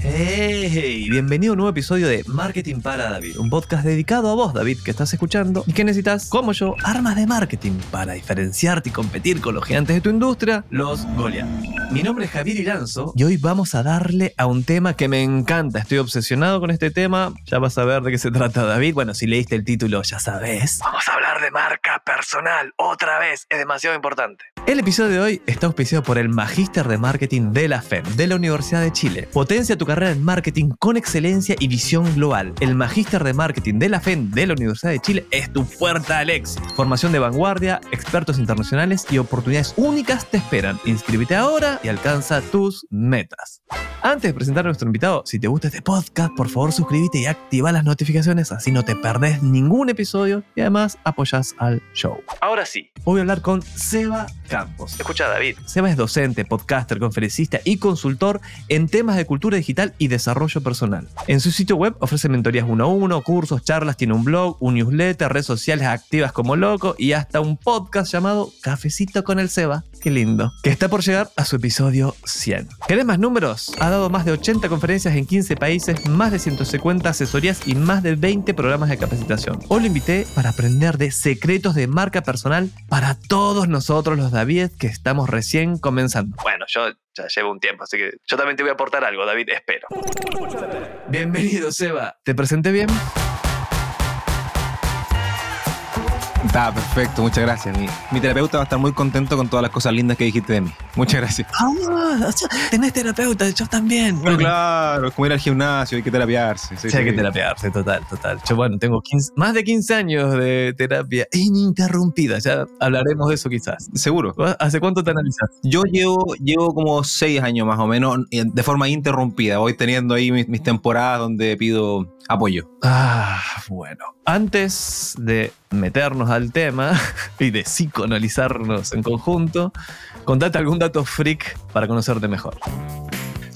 Hey, bienvenido a un nuevo episodio de Marketing para David, un podcast dedicado a vos, David, que estás escuchando y que necesitas, como yo, armas de marketing para diferenciarte y competir con los gigantes de tu industria, los Goliath. Mi nombre es Javier Iranzo y hoy vamos a darle a un tema que me encanta. Estoy obsesionado con este tema. Ya vas a ver de qué se trata, David. Bueno, si leíste el título, ya sabes. Vamos a hablar de marca personal otra vez. Es demasiado importante. El episodio de hoy está auspiciado por el Magíster de Marketing de la FEM, de la Universidad de Chile. Potencia tu carrera en marketing con excelencia y visión global. El Magíster de Marketing de la FEM de la Universidad de Chile es tu puerta al. Formación de vanguardia, expertos internacionales y oportunidades únicas te esperan. Inscríbete ahora y alcanza tus metas. Antes de presentar a nuestro invitado, si te gusta este podcast, por favor suscríbete y activa las notificaciones, así no te perdés ningún episodio y además apoyas al show. Ahora sí, voy a hablar con Seba Campos. Escucha, David. Seba es docente, podcaster, conferencista y consultor en temas de cultura digital y desarrollo personal. En su sitio web ofrece mentorías uno a uno, cursos, charlas, tiene un blog, un newsletter, redes sociales activas como loco y hasta un podcast llamado Cafecito con el Seba. Qué lindo. Que está por llegar a su episodio 100. ¿Querés más números? Ha dado más de 80 conferencias en 15 países, más de 150 asesorías y más de 20 programas de capacitación. Hoy lo invité para aprender de secretos de marca personal para todos nosotros los David que estamos recién comenzando. Bueno, yo ya llevo un tiempo, así que yo también te voy a aportar algo, David, espero. Bienvenido, Seba. ¿Te presenté bien? Está perfecto, muchas gracias. Mi, mi, terapeuta va a estar muy contento con todas las cosas lindas que dijiste de mí. Muchas gracias. Ah, tenés terapeuta, yo también. Bueno, claro, es como ir al gimnasio, hay que terapiarse. Sí, sí, hay que terapiarse, total, total. Yo, bueno, tengo 15, más de 15 años de terapia ininterrumpida. Ya hablaremos de eso quizás. Seguro. ¿Hace cuánto te analizas? Yo llevo, llevo como 6 años más o menos de forma interrumpida. Voy teniendo ahí mis, mis temporadas donde pido apoyo. Ah, bueno. Antes de meternos al tema y de psicoanalizarnos en conjunto, contate algún dato freak para conocerte mejor.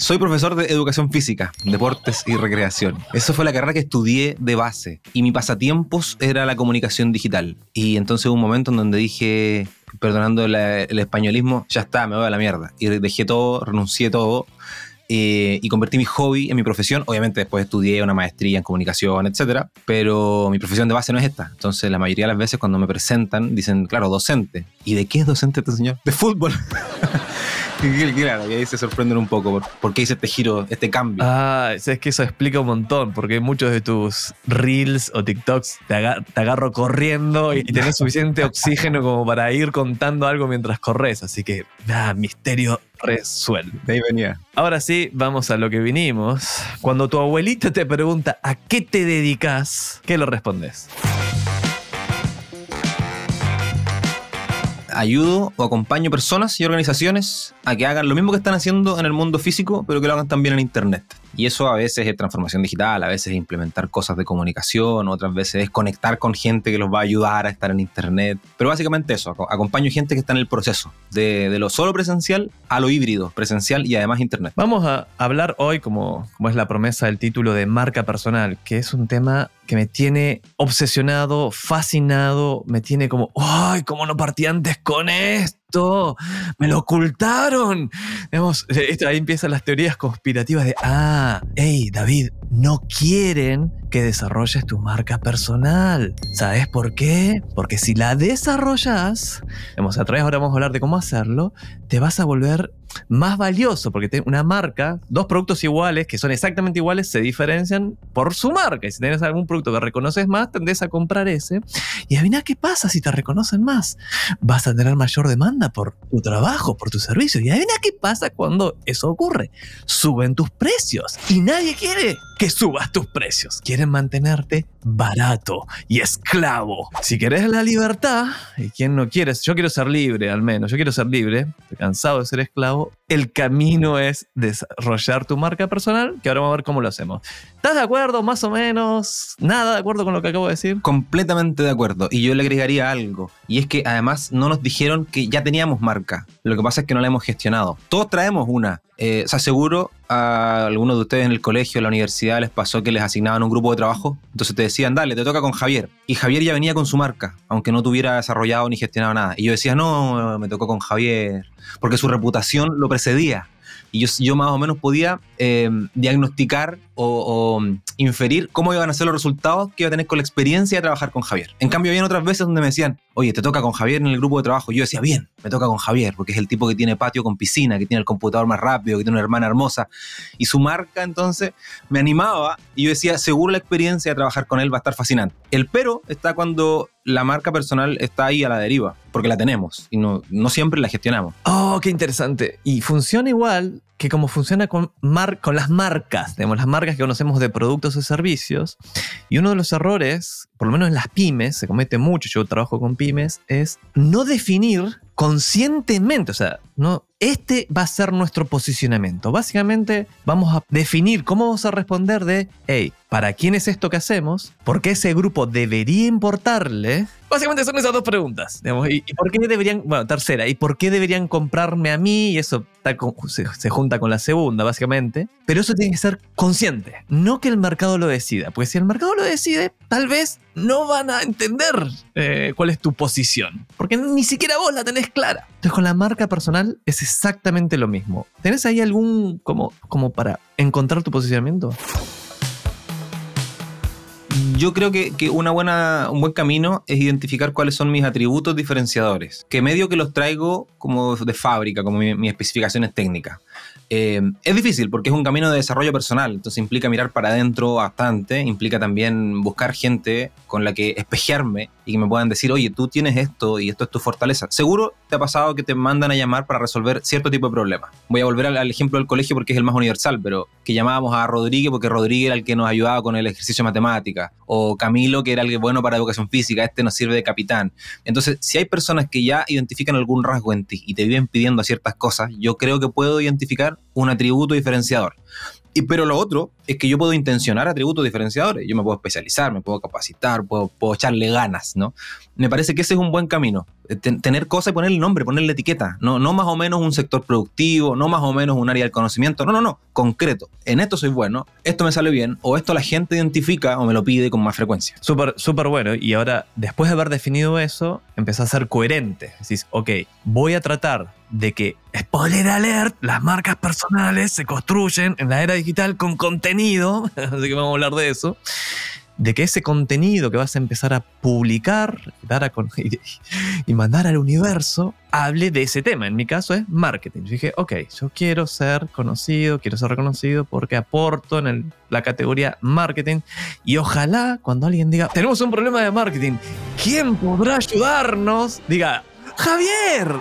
Soy profesor de educación física, deportes y recreación. Eso fue la carrera que estudié de base. Y mi pasatiempos era la comunicación digital. Y entonces hubo un momento en donde dije, perdonando el españolismo, ya está, me voy a la mierda. Y dejé todo, renuncié todo eh, y convertí mi hobby en mi profesión. Obviamente después estudié una maestría en comunicación, etcétera, pero mi profesión de base no es esta. Entonces la mayoría de las veces cuando me presentan dicen, claro, docente. ¿Y de qué es docente este señor? De fútbol. claro, y ahí se sorprenden un poco por, por, qué hice este giro, este cambio. Ah, es que eso explica un montón, porque muchos de tus reels o TikToks te, agar te agarro corriendo y tenés suficiente oxígeno como para ir contando algo mientras corres. Así que, ah, misterio resuelto. De ahí venía. Ahora sí, vamos a lo que vinimos. Cuando tu abuelita te pregunta a qué te dedicas, ¿qué le respondes? Ayudo o acompaño personas y organizaciones a que hagan lo mismo que están haciendo en el mundo físico, pero que lo hagan también en Internet. Y eso a veces es transformación digital, a veces es implementar cosas de comunicación, otras veces es conectar con gente que los va a ayudar a estar en Internet. Pero básicamente eso, acompaño gente que está en el proceso, de, de lo solo presencial a lo híbrido, presencial y además Internet. Vamos a hablar hoy, como, como es la promesa del título de marca personal, que es un tema que me tiene obsesionado, fascinado, me tiene como, ¡ay, cómo no partí antes con esto! ¡Me lo ocultaron! Digamos, ahí empiezan las teorías conspirativas de, ah, hey, David, no quieren que desarrolles tu marca personal. ¿Sabes por qué? Porque si la desarrollas, a través ahora vamos a hablar de cómo hacerlo, te vas a volver más valioso, porque una marca, dos productos iguales, que son exactamente iguales, se diferencian por su marca. Y si tienes algún producto que reconoces más, tendés a comprar ese. Y adivina qué pasa si te reconocen más. Vas a tener mayor demanda por tu trabajo, por tu servicio. Y adivina qué pasa cuando eso ocurre. Suben tus precios. Y nadie quiere que subas tus precios. Quieren mantenerte barato y esclavo. Si querés la libertad, y quién no quiere, yo quiero ser libre al menos, yo quiero ser libre, cansado de ser esclavo, el camino es desarrollar tu marca personal, que ahora vamos a ver cómo lo hacemos. ¿Estás de acuerdo, más o menos? ¿Nada de acuerdo con lo que acabo de decir? Completamente de acuerdo. Y yo le agregaría algo. Y es que además no nos dijeron que ya teníamos marca. Lo que pasa es que no la hemos gestionado. Todos traemos una. Eh, o a algunos de ustedes en el colegio, en la universidad, les pasó que les asignaban un grupo de trabajo. Entonces te decían, dale, te toca con Javier. Y Javier ya venía con su marca, aunque no tuviera desarrollado ni gestionado nada. Y yo decía, no, me tocó con Javier. Porque su reputación lo precedía y yo, yo más o menos podía eh, diagnosticar o, o, inferir cómo iban a ser los resultados que iba a tener con la experiencia de trabajar con Javier. En cambio, había otras veces donde me decían, oye, te toca con Javier en el grupo de trabajo. Yo decía, bien, me toca con Javier, porque es el tipo que tiene patio con piscina, que tiene el computador más rápido, que tiene una hermana hermosa. Y su marca entonces me animaba y yo decía, seguro la experiencia de trabajar con él va a estar fascinante. El pero está cuando la marca personal está ahí a la deriva, porque la tenemos y no, no siempre la gestionamos. Oh, qué interesante. Y funciona igual que como funciona con, con las marcas, digamos, las marcas que conocemos de productos o servicios. Y uno de los errores, por lo menos en las pymes, se comete mucho, yo trabajo con pymes, es no definir conscientemente, o sea, no, este va a ser nuestro posicionamiento. Básicamente vamos a definir cómo vamos a responder de, hey, ¿para quién es esto que hacemos? ¿Por qué ese grupo debería importarle? Básicamente son esas dos preguntas. Digamos, ¿y, ¿y, por qué deberían, bueno, tercera, ¿y por qué deberían comprarme a mí? Y eso está con, se, se, junta con la segunda, básicamente. Pero eso tiene que ser consciente, no que el mercado lo decida. Porque si el mercado lo decide, tal vez no van a entender eh, cuál es tu posición. Porque ni siquiera vos la tenés clara. Entonces con la marca personal es exactamente lo mismo. ¿Tenés ahí algún como, como para encontrar tu posicionamiento? Yo creo que, que, una buena, un buen camino es identificar cuáles son mis atributos diferenciadores, que medio que los traigo como de fábrica, como mis mi especificaciones técnicas. Eh, es difícil porque es un camino de desarrollo personal, entonces implica mirar para adentro bastante, implica también buscar gente con la que espejearme y que me puedan decir, oye, tú tienes esto y esto es tu fortaleza. Seguro te ha pasado que te mandan a llamar para resolver cierto tipo de problemas. Voy a volver al, al ejemplo del colegio porque es el más universal, pero que llamábamos a Rodríguez porque Rodríguez era el que nos ayudaba con el ejercicio de matemática, o Camilo que era el que bueno para educación física, este nos sirve de capitán. Entonces, si hay personas que ya identifican algún rasgo en ti y te viven pidiendo ciertas cosas, yo creo que puedo identificar un atributo diferenciador. Y, pero lo otro es que yo puedo intencionar atributos diferenciadores. Yo me puedo especializar, me puedo capacitar, puedo, puedo echarle ganas, ¿no? Me parece que ese es un buen camino. Ten, tener cosas y ponerle nombre, ponerle etiqueta. No, no más o menos un sector productivo, no más o menos un área del conocimiento. No, no, no. Concreto. En esto soy bueno, esto me sale bien, o esto la gente identifica o me lo pide con más frecuencia. Súper, súper bueno. Y ahora, después de haber definido eso, empezás a ser coherente. Decís, ok, voy a tratar de que, spoiler alert, las marcas personales se construyen en la era digital con contenido, así que vamos a hablar de eso, de que ese contenido que vas a empezar a publicar dar a y, mandar al universo hable de ese tema. En mi caso es marketing. Yo dije, ok, yo quiero ser conocido, quiero ser reconocido porque aporto en el, la categoría marketing y ojalá cuando alguien diga, tenemos un problema de marketing, ¿quién podrá ayudarnos? Diga, Javier,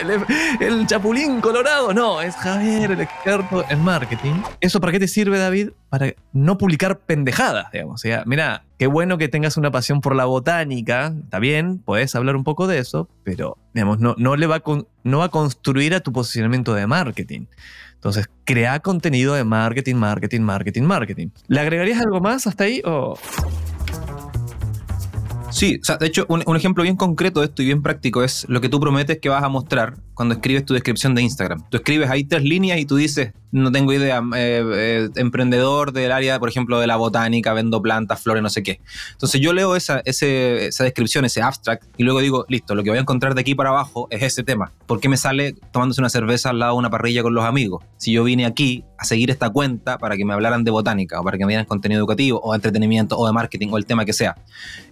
el, chapulín colorado. No, es Javier, el experto en marketing. ¿Eso para qué te sirve, David? Para no publicar pendejadas, digamos. O sea, mira, qué bueno que tengas una pasión por la botánica. Está bien, puedes hablar un poco de eso, pero, digamos, no, le va a construir a tu posicionamiento de marketing. Entonces, crea contenido de marketing, marketing, marketing, marketing. ¿Le agregarías algo más hasta ahí o...? Sí, o sea, de hecho, un, un, ejemplo bien concreto de esto y bien práctico es lo que tú prometes que vas a mostrar cuando escribes tu descripción de Instagram. Tú escribes ahí tres líneas y tú dices, no tengo idea, eh, eh, emprendedor del área, por ejemplo, de la botánica, vendo plantas, flores, no sé qué. Entonces yo leo esa, esa descripción, ese abstract, y luego digo, listo, lo que voy a encontrar de aquí para abajo es ese tema. ¿Por qué me sale tomándose una cerveza al lado de una parrilla con los amigos? Si yo vine aquí a seguir esta cuenta para que me hablaran de botánica, o para que me dieran contenido educativo, o de entretenimiento, o de marketing, o el tema que sea.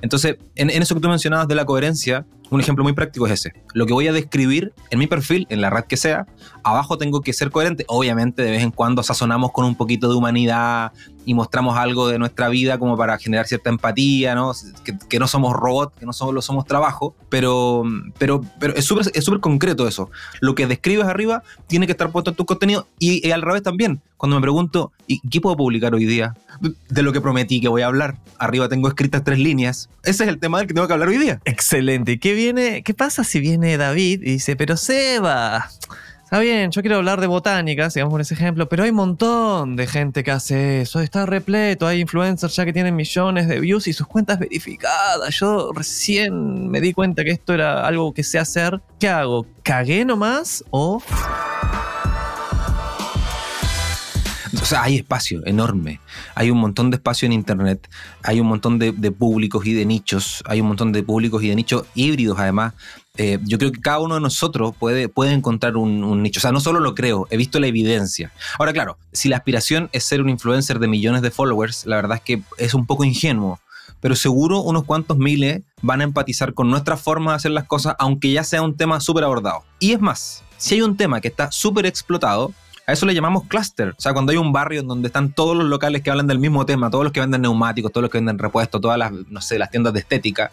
Entonces, en, en eso que tú mencionabas de la coherencia, un ejemplo muy práctico es ese. Lo que voy a describir en mi perfil, en la red que sea, abajo tengo que ser coherente. Obviamente, de vez en cuando sazonamos con un poquito de humanidad y mostramos algo de nuestra vida como para generar cierta empatía, ¿no? Que, que no somos robots, que no solo somos trabajo, pero, pero, pero es súper es concreto eso. Lo que describes arriba tiene que estar puesto en tu contenido y, y al revés también. Cuando me pregunto, ¿y qué puedo publicar hoy día? De lo que prometí que voy a hablar. Arriba tengo escritas tres líneas. Ese es el tema del que tengo que hablar hoy día. Excelente. ¿Qué viene? ¿Qué pasa si viene David y dice, pero Seba, Está bien, yo quiero hablar de botánica, sigamos con ese ejemplo, pero hay un montón de gente que hace eso, está repleto, hay influencers ya que tienen millones de views y sus cuentas verificadas. Yo recién me di cuenta que esto era algo que sé hacer. ¿Qué hago? ¿Cagué nomás o O sea, hay espacio enorme. Hay un montón de espacio en Internet. Hay un montón de públicos y de nichos. Hay un montón de públicos y de nichos híbridos, además. Eh, yo creo que cada uno de nosotros puede, puede encontrar un, un nicho. O sea, no solo lo creo, he visto la evidencia. Ahora, claro, si la aspiración es ser un influencer de millones de followers, la verdad es que es un poco ingenuo pero seguro unos cuantos miles van a empatizar con nuestra forma de hacer las cosas, aunque ya sea un tema súper abordado. Y es más, si hay un tema que está súper explotado, a eso le llamamos cluster. O sea, cuando hay un barrio en donde están todos los locales que hablan del mismo tema, todos los que venden neumáticos, todos los que venden repuestos, todas las, no sé, las tiendas de estética.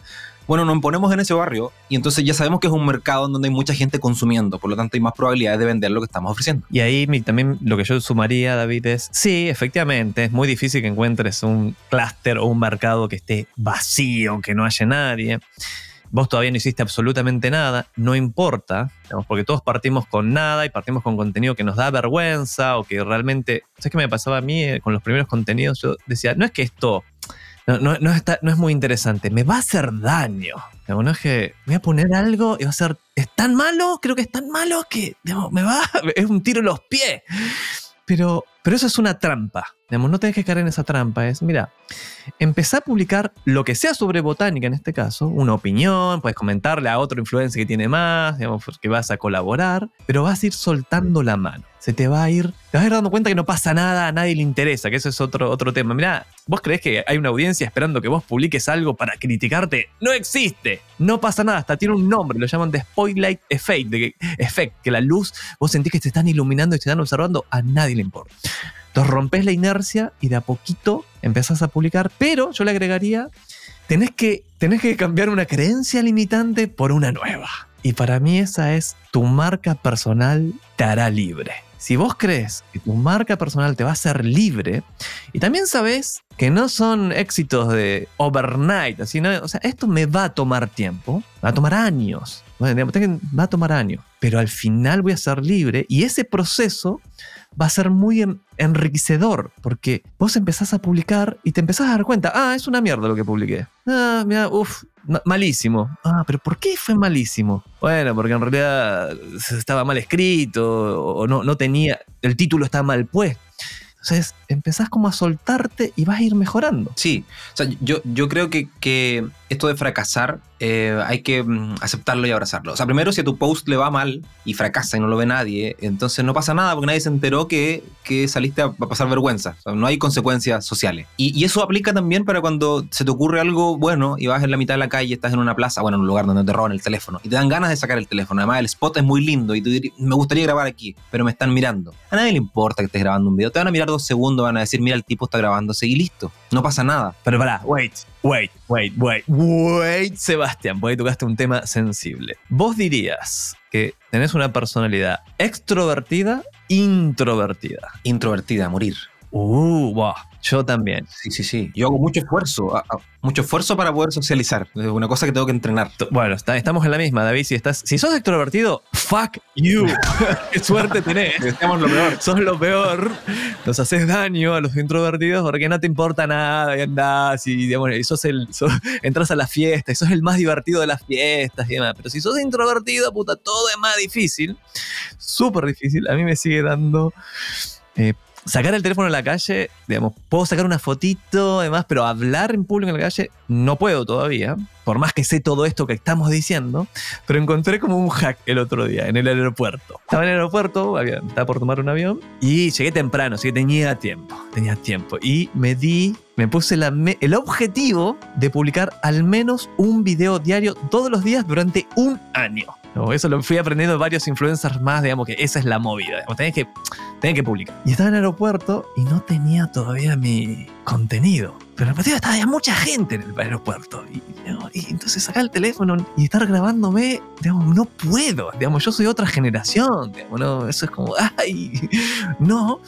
Bueno, nos ponemos en ese barrio y entonces ya sabemos que es un mercado en donde hay mucha gente consumiendo, por lo tanto hay más probabilidades de vender lo que estamos ofreciendo. Y ahí también lo que yo sumaría, David, es, sí, efectivamente, es muy difícil que encuentres un clúster o un mercado que esté vacío, que no haya nadie. Vos todavía no hiciste absolutamente nada, no importa, digamos, porque todos partimos con nada y partimos con contenido que nos da vergüenza o que realmente... ¿Sabes qué me pasaba a mí eh, con los primeros contenidos? Yo decía, no es que esto no, no, no no es muy interesante, me va a hacer daño. No es que voy a poner algo y va a ser. Es tan malo, creo que es tan malo que me va. Es un tiro en los pies. Pero, pero eso es una trampa. Digamos, no tenés que caer en esa trampa. Es, mira, empezá a publicar lo que sea sobre botánica en este caso, una opinión, puedes comentarle a otro influencer que tiene más, digamos, que vas a colaborar, pero vas a ir soltando la mano. Se te va a ir, te vas a ir dando cuenta que no pasa nada, a nadie le interesa, que eso es otro, otro tema. Mira, vos creés que hay una audiencia esperando que vos publiques algo para criticarte. No existe, no pasa nada, hasta tiene un nombre, lo llaman de Spotlight Effect, effect, que la luz, vos sentís que te están iluminando y te están observando, a nadie le importa. Entonces rompes la inercia y de a poquito empezás a publicar, pero yo le agregaría, tenés que, tenés que cambiar una creencia limitante por una nueva. Y para mí esa es tu marca personal te hará libre. Si vos crees que tu marca personal te va a hacer libre, y también sabes que no son éxitos de overnight, así, o sea, esto me va a tomar tiempo, va a tomar años, va a tomar años, pero al final voy a ser libre y ese proceso va a ser muy en- enriquecedor, porque vos empezás a publicar y te empezás a dar cuenta, ah, es una mierda lo que publiqué. Ah, mira, uff, malísimo. Ah, pero ¿por qué fue malísimo? Bueno, porque en realidad estaba mal escrito o no, no tenía, el título está mal puesto. Entonces empezás como a soltarte y vas a ir mejorando. Sí, o sea, yo, yo creo que, que esto de fracasar eh, hay que mm, aceptarlo y abrazarlo. O sea, primero, si a tu post le va mal y fracasa y no lo ve nadie, entonces no pasa nada porque nadie se enteró que, que saliste a, pasar vergüenza. O no hay consecuencias sociales. Y, y eso aplica también para cuando se te ocurre algo bueno y vas en la mitad de la calle, estás en una plaza, bueno, en un lugar donde te roban el teléfono y te dan ganas de sacar el teléfono. Además, el spot es muy lindo y tú dirías, me gustaría grabar aquí, pero me están mirando. A nadie le importa que estés grabando un video. Te van a mirar dos segundos, van a decir, mira, el tipo está grabándose y listo. No pasa nada. Pero pará, wait, wait, wait, wait, wait, Sebastián, porque tocaste un tema sensible. Vos dirías que tenés una personalidad extrovertida, introvertida. Introvertida, a morir. Uh, wow, yo también. Sí, sí, sí. Yo hago mucho esfuerzo, a- a- mucho esfuerzo para poder socializar. Es una cosa que tengo que entrenar. Bueno, está- estamos en la misma, David. Si, estás, si sos extrovertido, fuck you. Qué suerte tenés. Estamos lo peor. Sos lo peor. Nos haces daño a los introvertidos porque no te importa nada y andás y, digamos, y sos el, sos- entras a la fiesta y sos el más divertido de las fiestas y demás. Pero si sos introvertido, puta, todo es más difícil. Súper difícil. A mí me sigue dando. eh, sacar el teléfono en la calle, digamos, puedo sacar una fotito, además, pero hablar en público en la calle no puedo todavía, por más que sé todo esto que estamos diciendo, pero encontré como un hack el otro día en el aeropuerto. Estaba en el aeropuerto, estaba por tomar un avión y llegué temprano, así que tenía tiempo, tenía tiempo. Y me di, me puse el objetivo de publicar al menos un video diario todos los días durante un año. Eso lo fui aprendiendo varios influencers más, digamos que esa es la movida. digamos, tenés que, tenés que publicar. Y estaba en el aeropuerto y no tenía todavía mi contenido. Pero el estaba había mucha gente en el aeropuerto. Y, y entonces sacar el teléfono y estar grabándome, digamos, no puedo. Digamos, yo soy otra generación. Digamos, eso es como, ay, no.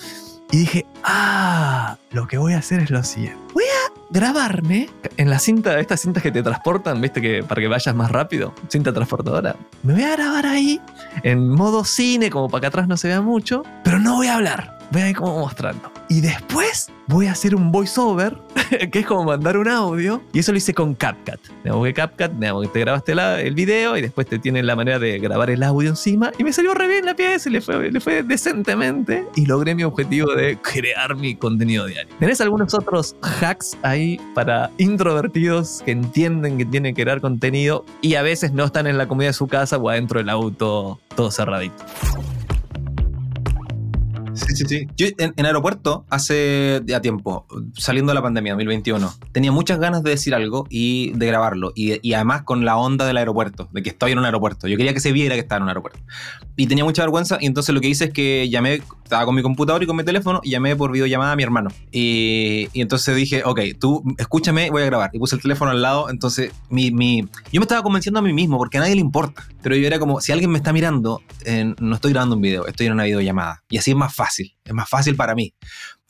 Y dije, ah, lo que voy a hacer es lo siguiente. Voy a, grabarme en la cinta, estas cintas que te transportan, viste, que para que vayas más rápido, cinta transportadora. Me voy a grabar ahí en modo cine, como para que atrás no se vea mucho, pero no voy a hablar. Voy a ir como mostrando. Y después voy a hacer un voiceover, que es como mandar un audio, y eso lo hice con CapCut. Digamos que CapCut, digamos que te grabaste el video y después te tienen la manera de grabar el audio encima, y me salió re bien la pieza, y le fue, le fue decentemente, y logré mi objetivo de crear mi contenido diario. ¿Tenés algunos otros hacks ahí para introvertidos que entienden que tienen que crear contenido y a veces no están en la comida de su casa o adentro del auto todo cerradito? Sí, sí, sí. Yo en, aeropuerto, hace ya tiempo, saliendo de la pandemia, 2021, tenía muchas ganas de decir algo y de grabarlo. Y, además con la onda del aeropuerto, de que estoy en un aeropuerto. Yo quería que se viera que estaba en un aeropuerto. Y tenía mucha vergüenza. Y entonces lo que hice es que llamé, estaba con mi computador y con mi teléfono, y llamé por videollamada a mi hermano. Y, entonces dije, ok, tú escúchame, voy a grabar. Y puse el teléfono al lado. Entonces, mi, mi, yo me estaba convenciendo a mí mismo, porque a nadie le importa. Pero yo era como, si alguien me está mirando, no estoy grabando un video, estoy en una videollamada. Y así es más fácil, es más fácil para mí.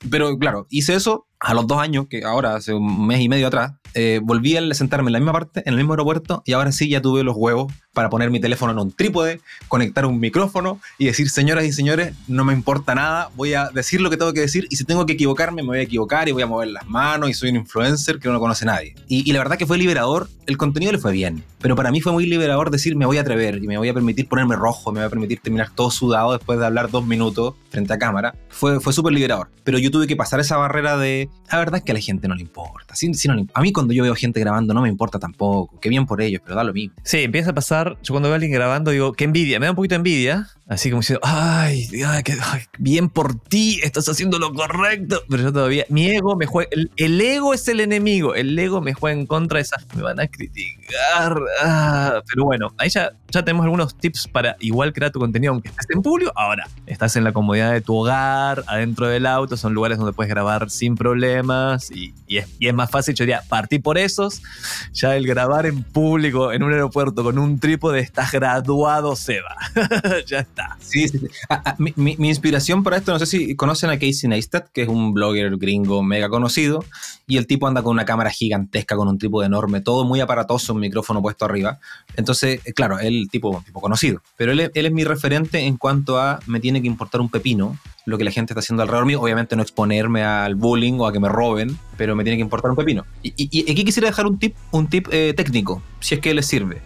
Pero claro, hice eso a los dos años, que ahora hace un mes y medio atrás, eh, volví a sentarme en la misma parte, en el mismo aeropuerto, y ahora sí ya tuve los huevos para poner mi teléfono en un trípode, conectar un micrófono y decir, señoras y señores, no me importa nada, voy a decir lo que tengo que decir, y si tengo que equivocarme, me voy a equivocar y voy a mover las manos, y soy un influencer que no lo conoce nadie. Y, y la verdad que fue liberador, el contenido le fue bien, pero para mí fue muy liberador decir, me voy a atrever y me voy a permitir ponerme rojo, me voy a permitir terminar todo sudado después de hablar dos minutos frente a cámara. Fue, fue súper liberador, pero yo tuve que pasar esa barrera de, la verdad es que a la gente no le importa. Si, no a mí cuando yo veo gente grabando no me importa tampoco. Qué bien por ellos, pero da lo mismo. Sí, empieza a pasar, yo cuando veo a alguien grabando digo, qué envidia, me da un poquito de envidia, así como diciendo, ay, ay, qué, bien por ti, estás haciendo lo correcto, pero yo todavía, mi ego me juega, el, ego es el enemigo, el ego me juega en contra de esas, me van a criticar, ah, pero bueno, ahí ya, ya tenemos algunos tips para igual crear tu contenido aunque estés en público. Ahora, estás en la comodidad de tu hogar, adentro del auto, son lugares donde puedes grabar sin problemas y, es, y es, más fácil, yo diría, partir por esos. Ya el grabar en público en un aeropuerto con un trípode estás graduado, Seba. ya Sí, sí, ah, ah, mi, inspiración para esto, no sé si conocen a Casey Neistat, que es un blogger gringo mega conocido, y el tipo anda con una cámara gigantesca, con un trípode enorme, todo muy aparatoso, un micrófono puesto arriba. Entonces, eh, claro, él tipo, tipo conocido. Pero él, él es mi referente en cuanto a me tiene que importar un pepino lo que la gente está haciendo alrededor mío. Obviamente no exponerme al bullying o a que me roben, pero me tiene que importar un pepino. Y, aquí quisiera dejar un tip, un tip eh, técnico, si es que les sirve.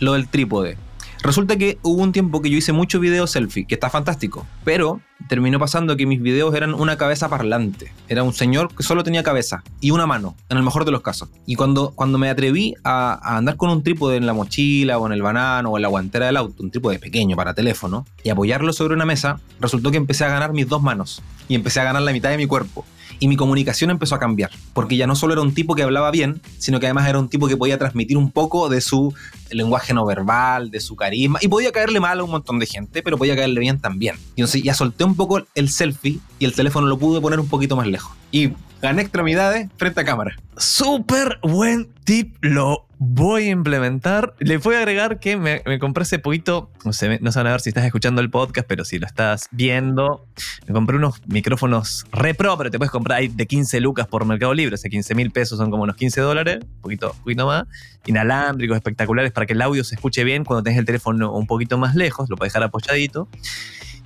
Lo del trípode. Resulta que hubo un tiempo que yo hice mucho video selfie, que está fantástico, pero terminó pasando que mis videos eran una cabeza parlante. Era un señor que solo tenía cabeza y una mano, en el mejor de los casos. Y cuando, cuando me atreví a, andar con un trípode en la mochila o en el banano o en la guantera del auto, un trípode pequeño para teléfono, y apoyarlo sobre una mesa, resultó que empecé a ganar mis dos manos y empecé a ganar la mitad de mi cuerpo y mi comunicación empezó a cambiar, porque ya no solo era un tipo que hablaba bien, sino que además era un tipo que podía transmitir un poco de su lenguaje no verbal, de su carisma, y podía caerle mal a un montón de gente, pero podía caerle bien también. Y entonces ya solté un poco el selfie y el teléfono lo pude poner un poquito más lejos. Y gané extremidades frente a cámara. Súper buen tip, lo voy a implementar. Le voy a agregar que me, compré hace poquito, no sé, no saben a ver si estás escuchando el podcast, pero si lo estás viendo, me compré unos micrófonos re pro, pero te puedes comprar ahí de 15 lucas por Mercado Libre, o sea, 15 mil pesos son como unos 15 dólares, un poquito, poquito más, inalámbricos, espectaculares, para que el audio se escuche bien cuando tenés el teléfono un poquito más lejos, lo puedes dejar apoyadito.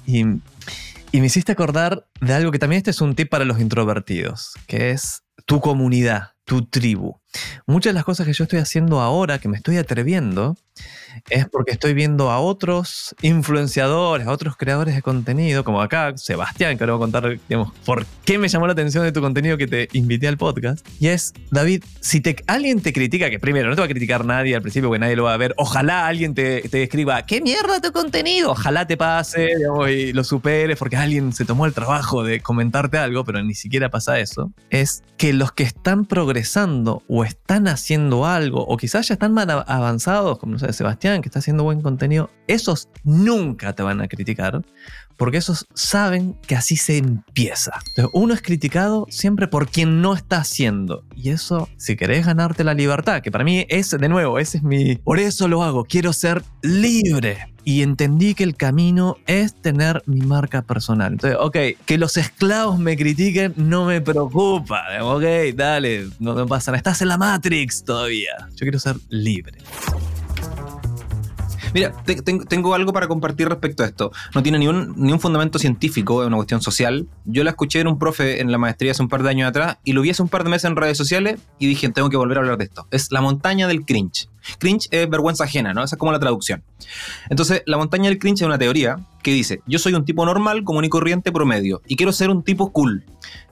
Y y me hiciste acordar de algo que también este es un tip para los introvertidos, que es tu comunidad, tu tribu. Muchas de las cosas que yo estoy haciendo ahora, que me estoy atreviendo, es porque estoy viendo a otros influenciadores, a otros creadores de contenido, como acá, Sebastián, que ahora voy a contar, digamos, por qué me llamó la atención de tu contenido que te invité al podcast. Y es, David, si te, alguien te critica, que primero no te va a criticar nadie al principio, porque nadie lo va a ver, ojalá alguien te, te escriba, ¿qué mierda tu contenido? Ojalá te pase, digamos, y lo superes, porque alguien se tomó el trabajo de comentarte algo, pero ni siquiera pasa eso. Es que los que están progresando o están haciendo algo, o quizás ya están más avanzados, como no sé, Sebastián, que está haciendo buen contenido, esos nunca te van a criticar, porque esos saben que así se empieza. Entonces, uno es criticado siempre por quien no está haciendo. Y eso, si querés ganarte la libertad, que para mí es, de nuevo, ese es mi... Por eso lo hago, quiero ser libre y entendí que el camino es tener mi marca personal. Entonces, ok, que los esclavos me critiquen no me preocupa. Ok, dale, no me pasa nada. Estás en la Matrix todavía. Yo quiero ser libre. Mira, te- ten- tengo algo para compartir respecto a esto. No tiene ni un, ni un fundamento científico, es una cuestión social. Yo la escuché en un profe en la maestría hace un par de años atrás y lo vi hace un par de meses en redes sociales y dije, tengo que volver a hablar de esto. Es la montaña del cringe. Cringe es vergüenza ajena, ¿no? Esa es como la traducción. Entonces, la montaña del cringe es una teoría que dice, yo soy un tipo normal, común y corriente, promedio, y quiero ser un tipo cool.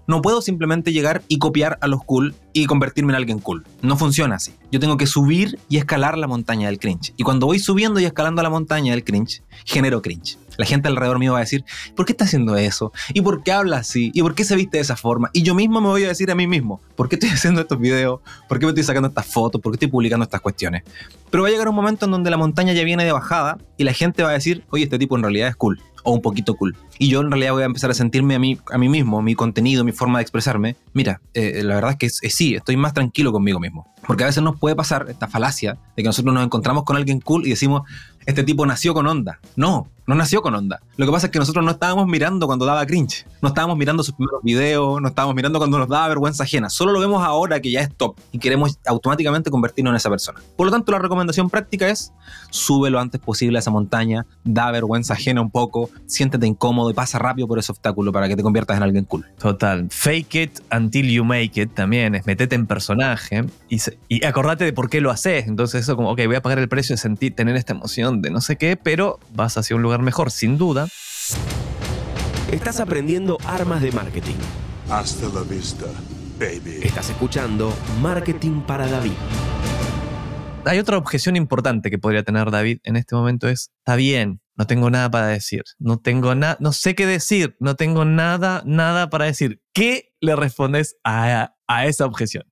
No puedo simplemente llegar y copiar a los cool y convertirme en alguien cool. No funciona así. Yo tengo que subir y escalar la montaña del cringe. Y cuando voy subiendo y escalando la montaña del cringe, genero cringe. La gente alrededor mío va a decir, ¿por qué está haciendo eso? ¿Y por qué habla así? ¿Y por qué se viste de esa forma? Y yo mismo me voy a decir a mí mismo, ¿por qué estoy haciendo estos videos? ¿Por qué me estoy sacando estas fotos? ¿Por qué estoy publicando estas cuestiones? Pero va a llegar un momento en donde la montaña ya viene de bajada y la gente va a decir, oye, este tipo en realidad es cool o un poquito cool. Y yo en realidad voy a empezar a sentirme a mí, a mí mismo, mi contenido, mi forma de expresarme. Mira, eh, la verdad es que sí, estoy más tranquilo conmigo mismo. Porque a veces nos puede pasar esta falacia de que nosotros nos encontramos con alguien cool y decimos, este tipo nació con onda. No, no nació con onda. Lo que pasa es que nosotros no estábamos mirando cuando daba cringe. No estábamos mirando sus primeros videos, no estábamos mirando cuando nos daba vergüenza ajena. Solo lo vemos ahora que ya es top y queremos automáticamente convertirnos en esa persona. Por lo tanto, la recomendación práctica es sube lo antes posible a esa montaña, da vergüenza ajena un poco, siéntete incómodo y pasa rápido por ese obstáculo para que te conviertas en alguien cool. Total. Fake it until you make it también es metete en personaje y, se- y acordate de por qué lo haces. Entonces, eso como, ok, voy a pagar el precio de sentir, tener esta emoción de no sé qué, pero vas hacia un lugar mejor, sin duda. Estás aprendiendo armas de marketing. Hasta la vista, baby. Estás escuchando Marketing para David. Hay otra objeción importante que podría tener David en este momento es, está bien, no tengo nada para decir, no tengo nada, no sé qué decir, no tengo nada, nada para decir. ¿Qué le respondes a, a esa objeción?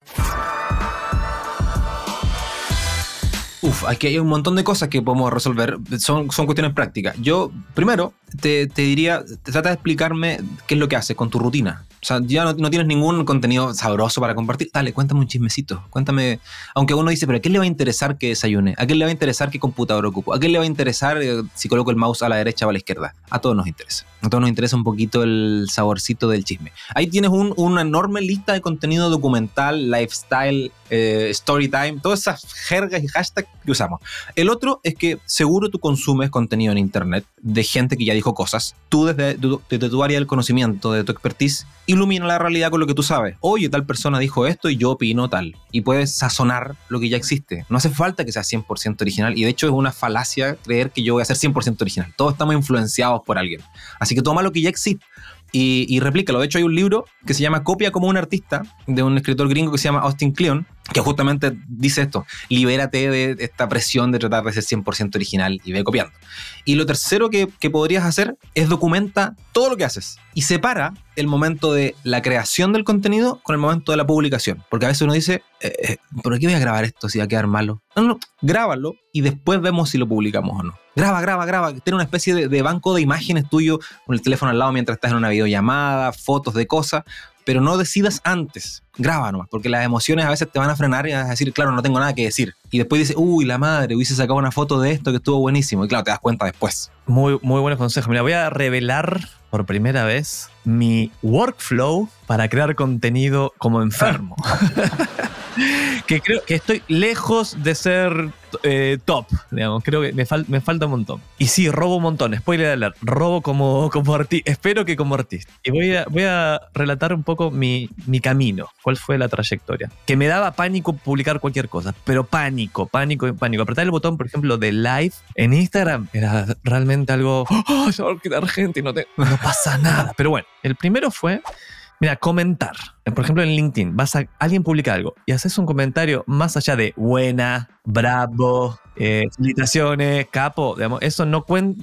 Uf, aquí hay un montón de cosas que podemos resolver. Son, son cuestiones prácticas. Yo, primero, te, te diría, te trata de explicarme qué es lo que haces con tu rutina. O sea, ya no, no tienes ningún contenido sabroso para compartir. Dale, cuéntame un chismecito. Cuéntame. Aunque uno dice, pero ¿a quién le va a interesar que desayune? ¿A quién le va a interesar qué computador ocupo? ¿A quién le va a interesar eh, si coloco el mouse a la derecha o a la izquierda? A todos nos interesa. A todos nos interesa un poquito el saborcito del chisme. Ahí tienes un- una enorme lista de contenido documental, lifestyle, eh, story time, todas esas jergas y hashtags que usamos. El otro es que seguro tú consumes contenido en internet de gente que ya dijo cosas. Tú desde, tu- desde tu área del conocimiento, de tu expertise, ilumina la realidad con lo que tú sabes. Oye, tal persona dijo esto y yo opino tal. Y puedes sazonar lo que ya existe. No hace falta que sea 100% original. Y de hecho es una falacia creer que yo voy a ser 100% original. Todos estamos influenciados por alguien. Así que toma lo que ya existe y, y replícalo. De hecho, hay un libro que se llama Copia como un artista, de un escritor gringo que se llama Austin Kleon, que justamente dice esto, libérate de esta presión de tratar de ser 100% original y ve copiando. Y lo tercero que, podrías hacer es documenta todo lo que haces y separa el momento de la creación del contenido con el momento de la publicación. Porque a veces uno dice, eh, eh, ¿por qué voy a grabar esto si va a quedar malo? No, no, grábalo y después vemos si lo publicamos o no. Graba, graba, graba. Ten una especie de, de banco de imágenes tuyo con el teléfono al lado mientras estás en una videollamada, fotos de cosas, pero no decidas antes. Graba nomás, porque las emociones a veces te van a frenar y vas a decir, claro, no tengo nada que decir. Y después dices, uy, la madre, hubiese sacado una foto de esto que estuvo buenísimo. Y claro, te das cuenta después. Muy, muy buenos consejos. Mira, voy a revelar por primera vez mi workflow para crear contenido como enfermo. que creo que estoy lejos de ser eh, top, digamos. Creo que me, fal- me falta un montón. Y sí, robo un montón. Spoiler alert. Robo como, como artista. Espero que como artista. Y voy a, voy a relatar un poco mi, mi camino. ¿Cuál fue la trayectoria? Que me daba pánico publicar cualquier cosa. Pero pánico, pánico, pánico. Apretar el botón, por ejemplo, de live en Instagram era realmente algo. ¡Oh, se va a quedar gente y no, te- no pasa nada! Pero bueno, el primero fue. Mira, comentar. Por ejemplo, en LinkedIn, vas a, alguien publica algo y haces un comentario más allá de buena, bravo, eh, felicitaciones, capo, digamos, eso no cuen-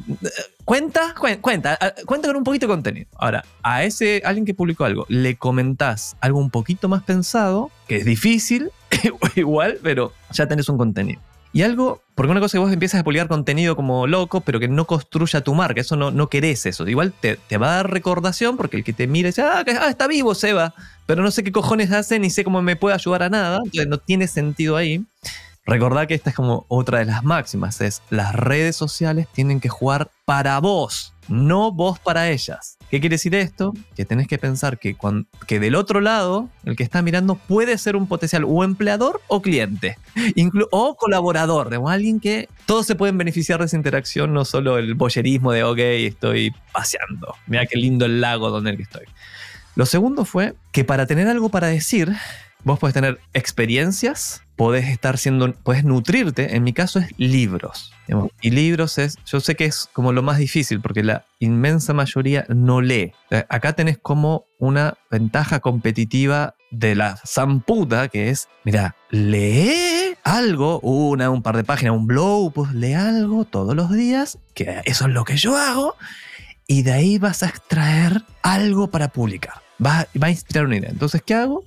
cuenta, cuen- cuenta, cuenta con un poquito de contenido. Ahora, a ese alguien que publicó algo, le comentás algo un poquito más pensado, que es difícil, igual, pero ya tenés un contenido. Y algo, porque una cosa que vos empiezas a publicar contenido como loco, pero que no construya tu marca, eso no, no querés eso. Igual te, te va a dar recordación porque el que te mire dice, ah, que- ah, está vivo Seba, pero no sé qué cojones hace ni sé cómo me puede ayudar a nada, entonces no tiene sentido ahí. Recordá que esta es como otra de las máximas, es las redes sociales tienen que jugar para vos, no vos para ellas. ¿Qué quiere decir esto? Que tenés que pensar que, cuan- que del otro lado, el que está mirando puede ser un potencial o empleador o cliente, inclu- o colaborador, digamos, alguien que todos se pueden beneficiar de esa interacción, no solo el boyerismo de, ok, estoy paseando, mira qué lindo el lago donde estoy. Lo segundo fue que para tener algo para decir, vos podés tener experiencias, podés estar siendo, podés nutrirte, en mi caso es libros. Y libros es, yo sé que es como lo más difícil porque la inmensa mayoría no lee. Eh, Acá tenés como una ventaja competitiva de la zamputa que es, mira, lee algo, una, un par de páginas, un blog, pues lee algo todos los días, que eso es lo que yo hago, y de ahí vas a extraer algo para publicar. Va, va a inspirar una idea. Entonces, ¿qué hago?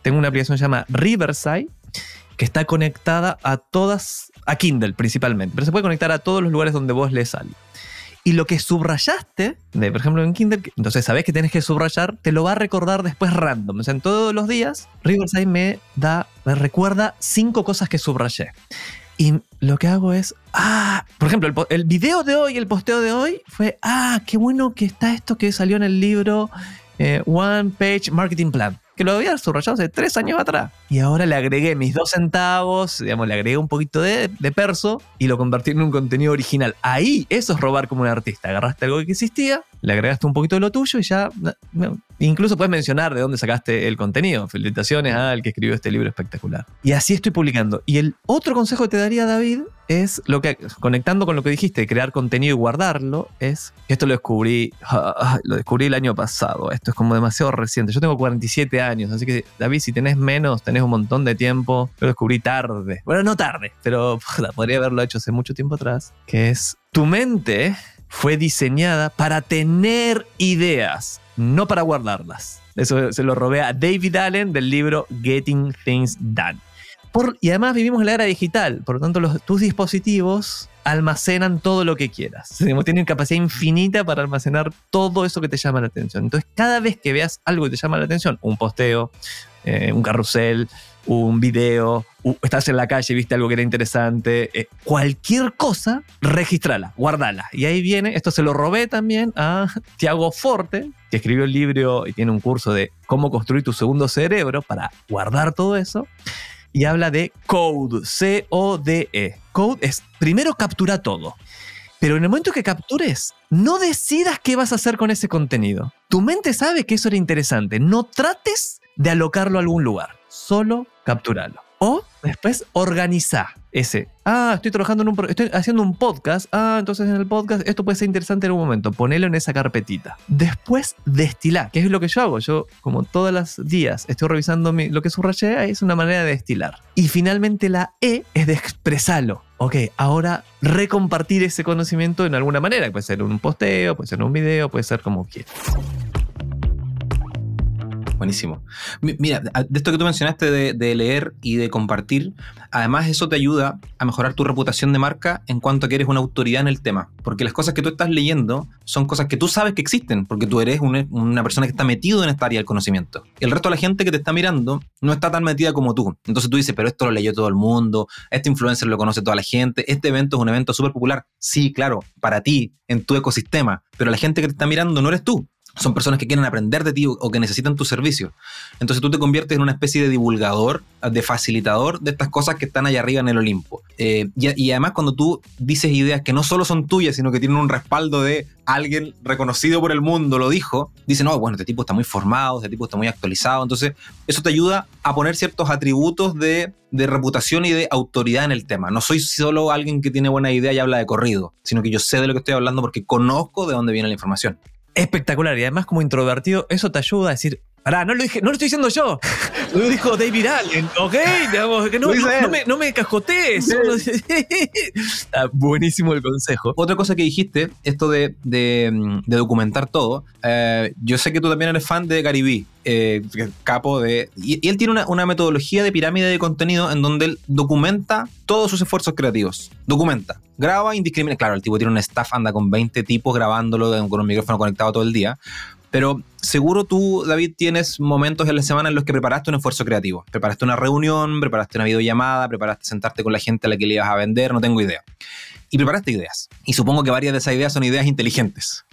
Tengo una aplicación que se llama Riverside, que está conectada a todas, a Kindle principalmente, pero se puede conectar a todos los lugares donde vos lees algo. Y lo que subrayaste, de, por ejemplo en Kindle, entonces sabés que tenés que subrayar, te lo va a recordar después random. O sea, en todos los días, Riverside me da, me recuerda cinco cosas que subrayé. Y lo que hago es, ah, por ejemplo, el video de hoy, el posteo de hoy fue, ah, qué bueno que está esto que salió en el libro eh, One Page Marketing Plan, que lo había subrayado hace tres años atrás. Y ahora le agregué mis dos centavos, digamos, le agregué un poquito de, de perso y lo convertí en un contenido original. Ahí, eso es robar como un artista. Agarraste algo que existía, le agregaste un poquito de lo tuyo y ya, incluso puedes mencionar de dónde sacaste el contenido. Felicitaciones al que escribió este libro espectacular. Y así estoy publicando. Y el otro consejo que te daría David es lo que, conectando con lo que dijiste, crear contenido y guardarlo, es, esto lo descubrí, ah, lo descubrí el año pasado, esto es como demasiado reciente, yo tengo 47 años, así que David, si tenés menos, tenés un montón de tiempo, lo descubrí tarde, bueno, no tarde, pero podría haberlo hecho hace mucho tiempo atrás, que es, tu mente fue diseñada para tener ideas, no para guardarlas. Eso se lo robé a David Allen del libro Getting Things Done. Y además vivimos en la era digital, por lo tanto tus dispositivos almacenan todo lo que quieras. Tienen capacidad infinita para almacenar todo eso que te llama la atención. Entonces cada vez que veas algo que te llama la atención, un posteo, eh, un carrusel, un video, estás en la calle viste algo que era interesante, eh, cualquier cosa, registrala, guardala. Y ahí viene, esto se lo robé también a Tiago Forte, que escribió el libro y tiene un curso de cómo construir tu segundo cerebro para guardar todo eso y habla de code, C-O-D-E. Code es, primero captura todo. Pero en el momento que captures, no decidas qué vas a hacer con ese contenido. Tu mente sabe que eso era interesante. No trates de alocarlo a algún lugar. Solo capturalo. O después organiza ese. Ah, estoy trabajando en un... Estoy haciendo un podcast. Ah, entonces en el podcast esto puede ser interesante en algún momento. Ponelo en esa carpetita. Después destilar, que es lo que yo hago. Yo, como todos los días, estoy revisando mi- lo que subrayé. Es una manera de destilar. Y finalmente la E es de expresarlo. Ok, ahora recompartir ese conocimiento en alguna manera. Puede ser un posteo, puede ser un video, puede ser como quieras. Buenísimo. Mi- Mira, de esto que tú mencionaste de, de leer y de compartir, además eso te ayuda a mejorar tu reputación de marca en cuanto a que eres una autoridad en el tema. Porque las cosas que tú estás leyendo son cosas que tú sabes que existen, porque tú eres una, una persona que está metido en esta área del conocimiento. El resto de la gente que te está mirando no está tan metida como tú. Entonces tú dices, pero esto lo leyó todo el mundo, este influencer lo conoce toda la gente, este evento es un evento súper popular. Sí, claro, para ti, en tu ecosistema, pero la gente que te está mirando no eres tú son personas que quieren aprender de ti o- que necesitan tu servicio. Entonces tú te conviertes en una especie de divulgador, de facilitador de estas cosas que están allá arriba en el Olimpo. Eh, y, y además cuando tú dices ideas que no solo son tuyas, sino que tienen un respaldo de alguien reconocido por el mundo, lo dijo, dicen, no, bueno, este tipo está muy formado, este tipo está muy actualizado. Entonces eso te ayuda a poner ciertos atributos de reputación y de autoridad en el tema. No soy solo alguien que tiene buena idea y habla de corrido, sino que yo sé de lo que estoy hablando porque conozco de dónde viene la información. Espectacular. Y además, como introvertido, eso te ayuda a decir. Pará, no lo dije, no lo estoy diciendo yo. Lo dijo David Allen, ¿ok? Digamos, que no, me, no me cascotees. buenísimo el consejo. Otra cosa que dijiste, esto de, de, mm, de documentar todo, eh, yo sé que tú también eres fan de Garibí, eh, capo de... Y, él tiene una, metodología de pirámide de contenido en donde él documenta todos sus esfuerzos creativos. Documenta. Graba indiscriminadamente. Claro, el tipo tiene un staff, anda con 20 tipos grabándolo con un micrófono conectado todo el día. Pero seguro tú, David, tienes momentos en la semana en los que preparaste un esfuerzo creativo. Preparaste una reunión, preparaste una videollamada, preparaste sentarte con la gente a la que le ibas a vender, no tengo idea. Y preparaste ideas. Y supongo que varias de esas ideas son ideas inteligentes.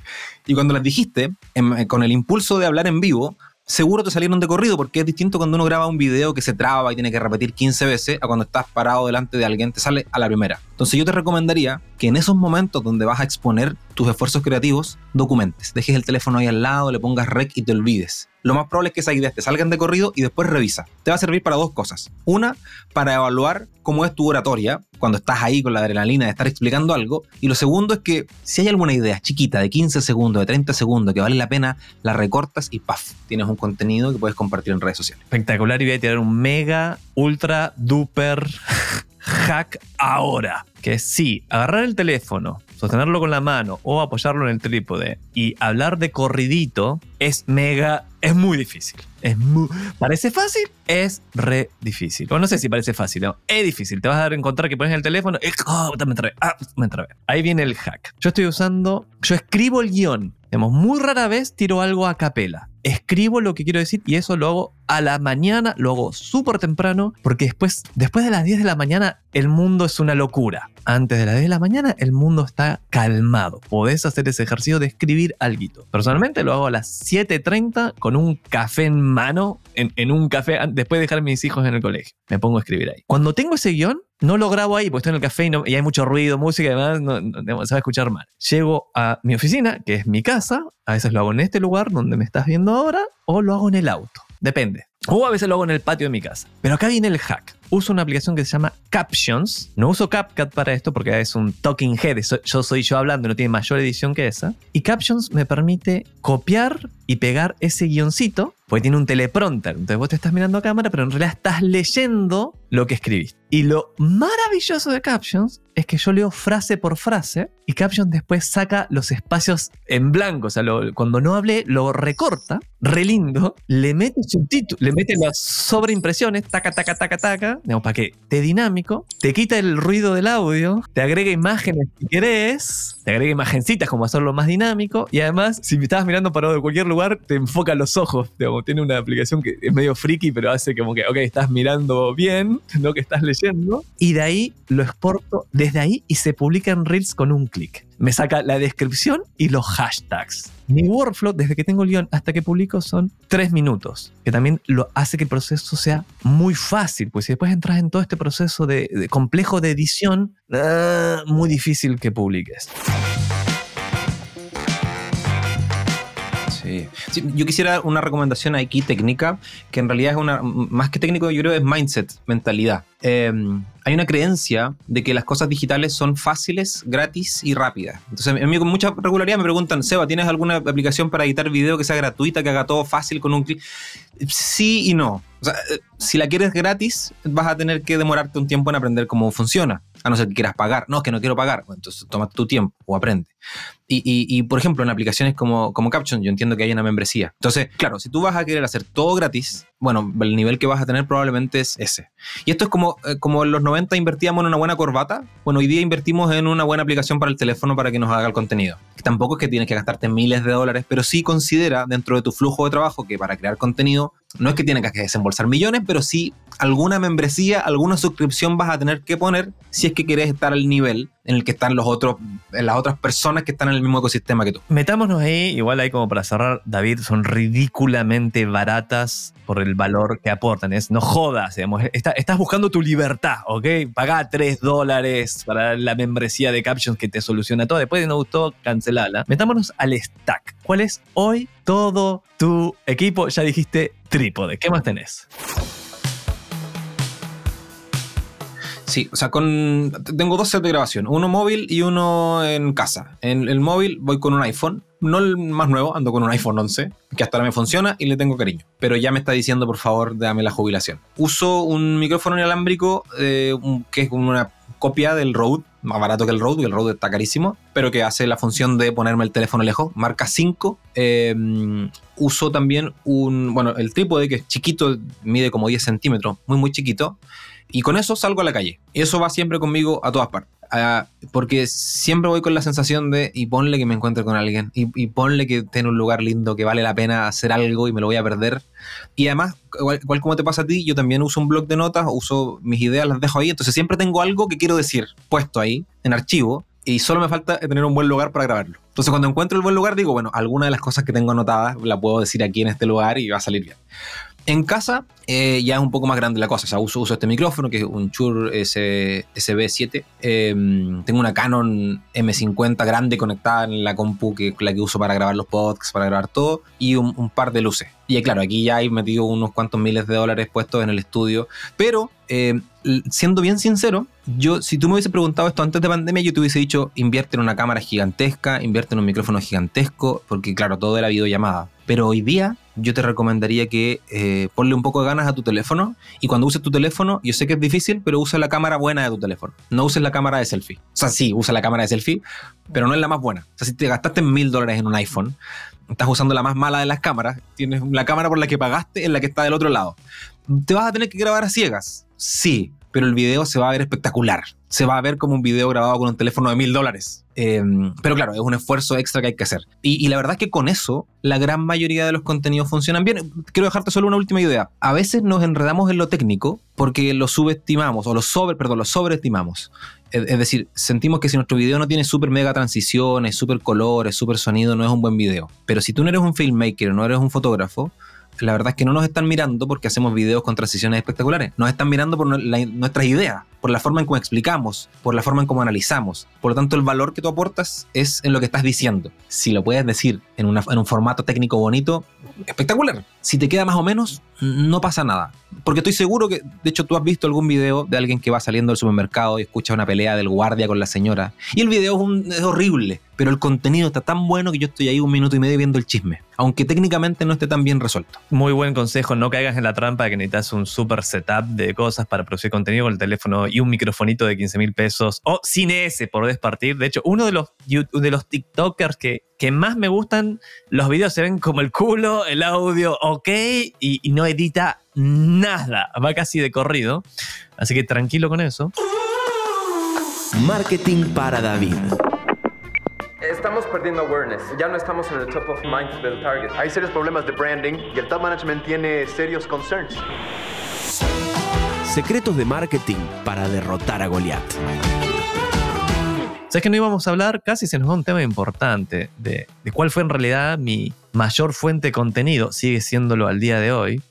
Y cuando las dijiste, em, con el impulso de hablar en vivo, seguro te salieron de corrido, porque es distinto cuando uno graba un video que se traba y tiene que repetir 15 veces a cuando estás parado delante de alguien, te sale a la primera. Entonces yo te recomendaría que en esos momentos donde vas a exponer tus esfuerzos creativos, documentes, dejes el teléfono ahí al lado, le pongas rec y te olvides. Lo más probable es que esas ideas te salgan de corrido y después revisa. Te va a servir para dos cosas. Una, para evaluar cómo es tu oratoria cuando estás ahí con la adrenalina de estar explicando algo. Y lo segundo es que si hay alguna idea chiquita de 15 segundos, de 30 segundos que vale la pena, la recortas y ¡paf! Tienes un contenido que puedes compartir en redes sociales. Espectacular y voy a tirar un mega, ultra, duper hack ahora. Que sí, agarrar el teléfono, sostenerlo con la mano o apoyarlo en el trípode y hablar de corridito es mega, es muy difícil. Es muy, ¿Parece fácil? Es re difícil. O no sé si parece fácil, no. Es difícil. Te vas a dar encontrar que pones el teléfono y oh, me trabé, ah, me trabé. Ahí viene el hack. Yo estoy usando, yo escribo el guion. Digamos, muy rara vez tiro algo a capela. Escribo lo que quiero decir y eso lo hago a la mañana, lo hago súper temprano, porque después, después de las 10 de la mañana el mundo es una locura. Antes de las 10 de la mañana el mundo está calmado. Podés hacer ese ejercicio de escribir algo. Personalmente lo hago a las 7.30 con un café en mano, en, un café, después de dejar a mis hijos en el colegio. Me pongo a escribir ahí. Cuando tengo ese guion, no lo grabo ahí porque estoy en el café y, hay mucho ruido, música y demás, no- se va a escuchar mal. Llego a mi oficina, que es mi casa, a veces lo hago en este lugar donde me estás viendo ahora, o lo hago en el auto. Depende. O a veces lo hago en el patio de mi casa. Pero acá viene el hack. Uso una aplicación que se llama Captions. No uso CapCut para esto porque es un talking head. Yo soy yo hablando, no tiene mayor edición que esa. Y Captions me permite copiar y pegar ese guioncito, porque tiene un teleprompter. Entonces vos te estás mirando a cámara, pero en realidad estás leyendo lo que escribiste. Y lo maravilloso de Captions es que yo leo frase por frase y Captions después saca los espacios en blanco. O sea, lo- cuando no hablé, lo recorta, re lindo, le mete subtítulos, le mete las sobreimpresiones, taca, taca, taca, taca, digamos, para que esté dinámico, te quita el ruido del audio, te agrega imágenes si querés, te agrega imagencitas como hacerlo más dinámico y además, si me estabas mirando parado de cualquier lugar, te enfoca los ojos. Digamos, tiene una aplicación que es medio friki, pero hace como que, ok, estás mirando bien, no que estás leyendo. Y de ahí lo exporto desde ahí y se publica en Reels con un clic. Me saca la descripción y los hashtags. Mi workflow, desde que tengo el guion hasta que publico, son tres minutos, que también lo hace que el proceso sea muy fácil, pues si después entras en todo este proceso de, de complejo de edición, ah, muy difícil que publiques. Yo quisiera una recomendación aquí técnica, que en realidad es una, más que técnico, yo creo que es mindset, mentalidad. Eh, hay una creencia de que las cosas digitales son fáciles, gratis y rápidas. Entonces, a mí con mucha regularidad me preguntan, Seba, ¿tienes alguna aplicación para editar video que sea gratuita, que haga todo fácil con un clic? Sí y no. O sea, eh, si la quieres gratis, vas a tener que demorarte un tiempo en aprender cómo funciona. A no ser que quieras pagar. No, es que no quiero pagar. Bueno, entonces toma tu tiempo o aprende. Y, y- por ejemplo, en aplicaciones como, como Caption, yo entiendo que hay una membresía. Entonces, claro, si tú vas a querer hacer todo gratis, bueno, el nivel que vas a tener probablemente es ese. Y esto es como, eh, como en los 90 invertíamos en una buena corbata. Bueno, hoy día invertimos en una buena aplicación para el teléfono para que nos haga el contenido. Tampoco es que tienes que gastarte miles de dólares, pero sí considera dentro de tu flujo de trabajo que para crear contenido no es que tienes que desembolsar millones, pero sí alguna membresía, alguna suscripción vas a tener que poner si es que quieres estar al nivel en el que están los otros, las otras personas que están en el mismo ecosistema que tú. Metámonos ahí, igual ahí como para cerrar, David, son ridículamente baratas por el valor que aportan. Es, no jodas, digamos, está- estás buscando tu libertad, ¿ok? Pagá 3 dólares para la membresía de Captions que te soluciona todo. Después de no gustó, cancelala. Metámonos al stack. ¿Cuál es hoy todo tu equipo? Ya dijiste trípode. ¿Qué más tenés? Sí, o sea, tengo dos sets de grabación, uno móvil y uno en casa. En el móvil voy con un iPhone, no el más nuevo, ando con un iPhone 11, que hasta ahora me funciona y le tengo cariño. Pero ya me está diciendo, por favor, dame la jubilación. Uso un micrófono inalámbrico eh, que es como una copia del Rode, más barato que el Rode, y el Rode está carísimo, pero que hace la función de ponerme el teléfono lejos, marca 5. Eh, uso también un, bueno, el trípode que es chiquito, mide como 10 centímetros, muy muy chiquito, Y con eso salgo a la calle. Eso va siempre conmigo a todas partes. Ah, porque siempre voy con la sensación de, y ponle que me encuentre con alguien, y, y ponle que esté en un lugar lindo, que vale la pena hacer algo y me lo voy a perder. Y además, igual, igual como te pasa a ti, yo también uso un blog de notas, uso mis ideas, las dejo ahí, entonces siempre tengo algo que quiero decir puesto ahí, en archivo, y solo me falta tener un buen lugar para grabarlo. Entonces cuando encuentro el buen lugar digo, bueno, alguna de las cosas que tengo anotadas la puedo decir aquí en este lugar y va a salir bien. En casa eh, ya es un poco más grande la cosa. O sea, uso, este micrófono que es un Shure S- SB7. Eh, tengo una Canon M50 grande conectada en la compu que la que uso para grabar los podcasts, para grabar todo. Y un par de luces. Y claro, aquí ya he metido unos cuantos miles de dólares puestos en el estudio. Pero eh, siendo bien sincero, yo, si tú me hubiese preguntado esto antes de pandemia, yo te hubiese dicho, invierte en una cámara gigantesca, invierte en un micrófono gigantesco, porque claro, todo era videollamada. Pero hoy día yo te recomendaría que eh, ponle un poco de ganas a tu teléfono y cuando uses tu teléfono, yo sé que es difícil, pero usa la cámara buena de tu teléfono. No uses la cámara de selfie. O sea, sí, usa la cámara de selfie, pero no es la más buena. O sea, si te gastaste mil dólares en un iPhone, estás usando la más mala de las cámaras, tienes la cámara por la que pagaste en la que está del otro lado. ¿Te vas a tener que grabar a ciegas? Sí, pero el video se va a ver espectacular. Se va a ver como un video grabado con un teléfono de mil dólares. Eh, pero claro, es un esfuerzo extra que hay que hacer. Y, y la verdad es que con eso, la gran mayoría de los contenidos funcionan bien. Quiero dejarte solo una última idea. A veces nos enredamos en lo técnico porque lo subestimamos, o lo sobre, perdón, lo sobreestimamos. Es, decir, sentimos que si nuestro video no tiene super mega transiciones, super colores, super sonido, no es un buen video. Pero si tú no eres un filmmaker, no eres un fotógrafo, la verdad es que no nos están mirando porque hacemos videos con transiciones espectaculares. Nos están mirando por la- nuestras ideas, por la forma en cómo explicamos, por la forma en cómo analizamos. Por lo tanto, el valor que tú aportas es en lo que estás diciendo. Si lo puedes decir en un formato técnico bonito, espectacular. Si te queda más o menos, no pasa nada. Porque estoy seguro que, de hecho, tú has visto algún video de alguien que va saliendo del supermercado y escucha una pelea del guardia con la señora. Y el video es, horrible, pero el contenido está tan bueno que yo estoy ahí un minuto y medio viendo el chisme. Aunque técnicamente no esté tan bien resuelto. Muy buen consejo, no caigas en la trampa de que necesitas un super setup de cosas para producir contenido con el teléfono y un microfonito de 15 mil pesos o sin ese podés partir. De hecho, uno de los, de los TikTokers que, que más me gustan, los videos se ven como el culo, el audio ok y, y no edita nada, va casi de corrido. Así que tranquilo con eso. Marketing para David. Estamos perdiendo awareness. Ya no estamos en el top of mind del target. Hay serios problemas de branding y el top management tiene serios concerns. Secretos de marketing para derrotar a Goliat. ¿Sabes que no íbamos a hablar? Casi se nos va un tema importante de, de cuál fue en realidad mi mayor fuente de contenido. Sigue siéndolo al día de hoy.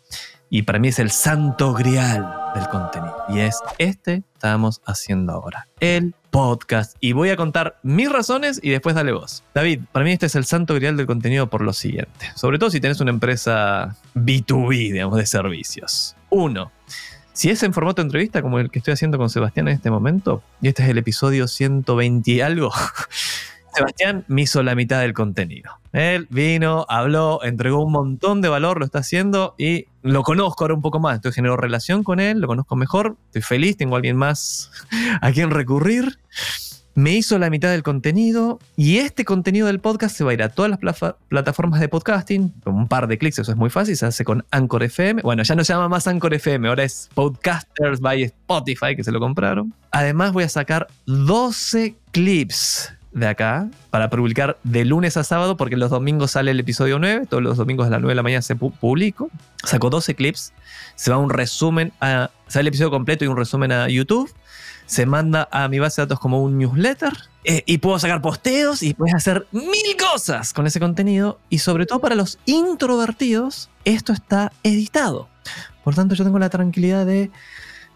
Y para mí es el santo grial del contenido. Y es este que estamos haciendo ahora. El podcast. Y voy a contar mis razones y después dale vos. David, para mí este es el santo grial del contenido por lo siguiente. Sobre todo si tenés una empresa B2B, digamos, de servicios. Uno, si es en formato de entrevista como el que estoy haciendo con Sebastián en este momento, y este es el episodio 120 y algo, Sebastián me hizo la mitad del contenido. Él vino, habló, entregó un montón de valor, lo está haciendo y lo conozco ahora un poco más. Entonces genero relación con él, lo conozco mejor, estoy feliz, tengo a alguien más a quien recurrir. Me hizo la mitad del contenido y este contenido del podcast se va a ir a todas las plataformas de podcasting. Con un par de clics, eso es muy fácil. Se hace con Anchor FM. Bueno, ya no se llama más Anchor FM, ahora es Podcasters by Spotify, que se lo compraron. Además, voy a sacar 12 clips de acá para publicar de lunes a sábado, porque los domingos sale el episodio 9. Todos los domingos a las 9 de la mañana se pu- publico. Saco 12 clips. Se va un resumen a. Sale el episodio completo y un resumen a YouTube se manda a mi base de datos como un newsletter eh, y puedo sacar posteos y puedes hacer mil cosas con ese contenido y sobre todo para los introvertidos esto está editado. Por tanto yo tengo la tranquilidad de,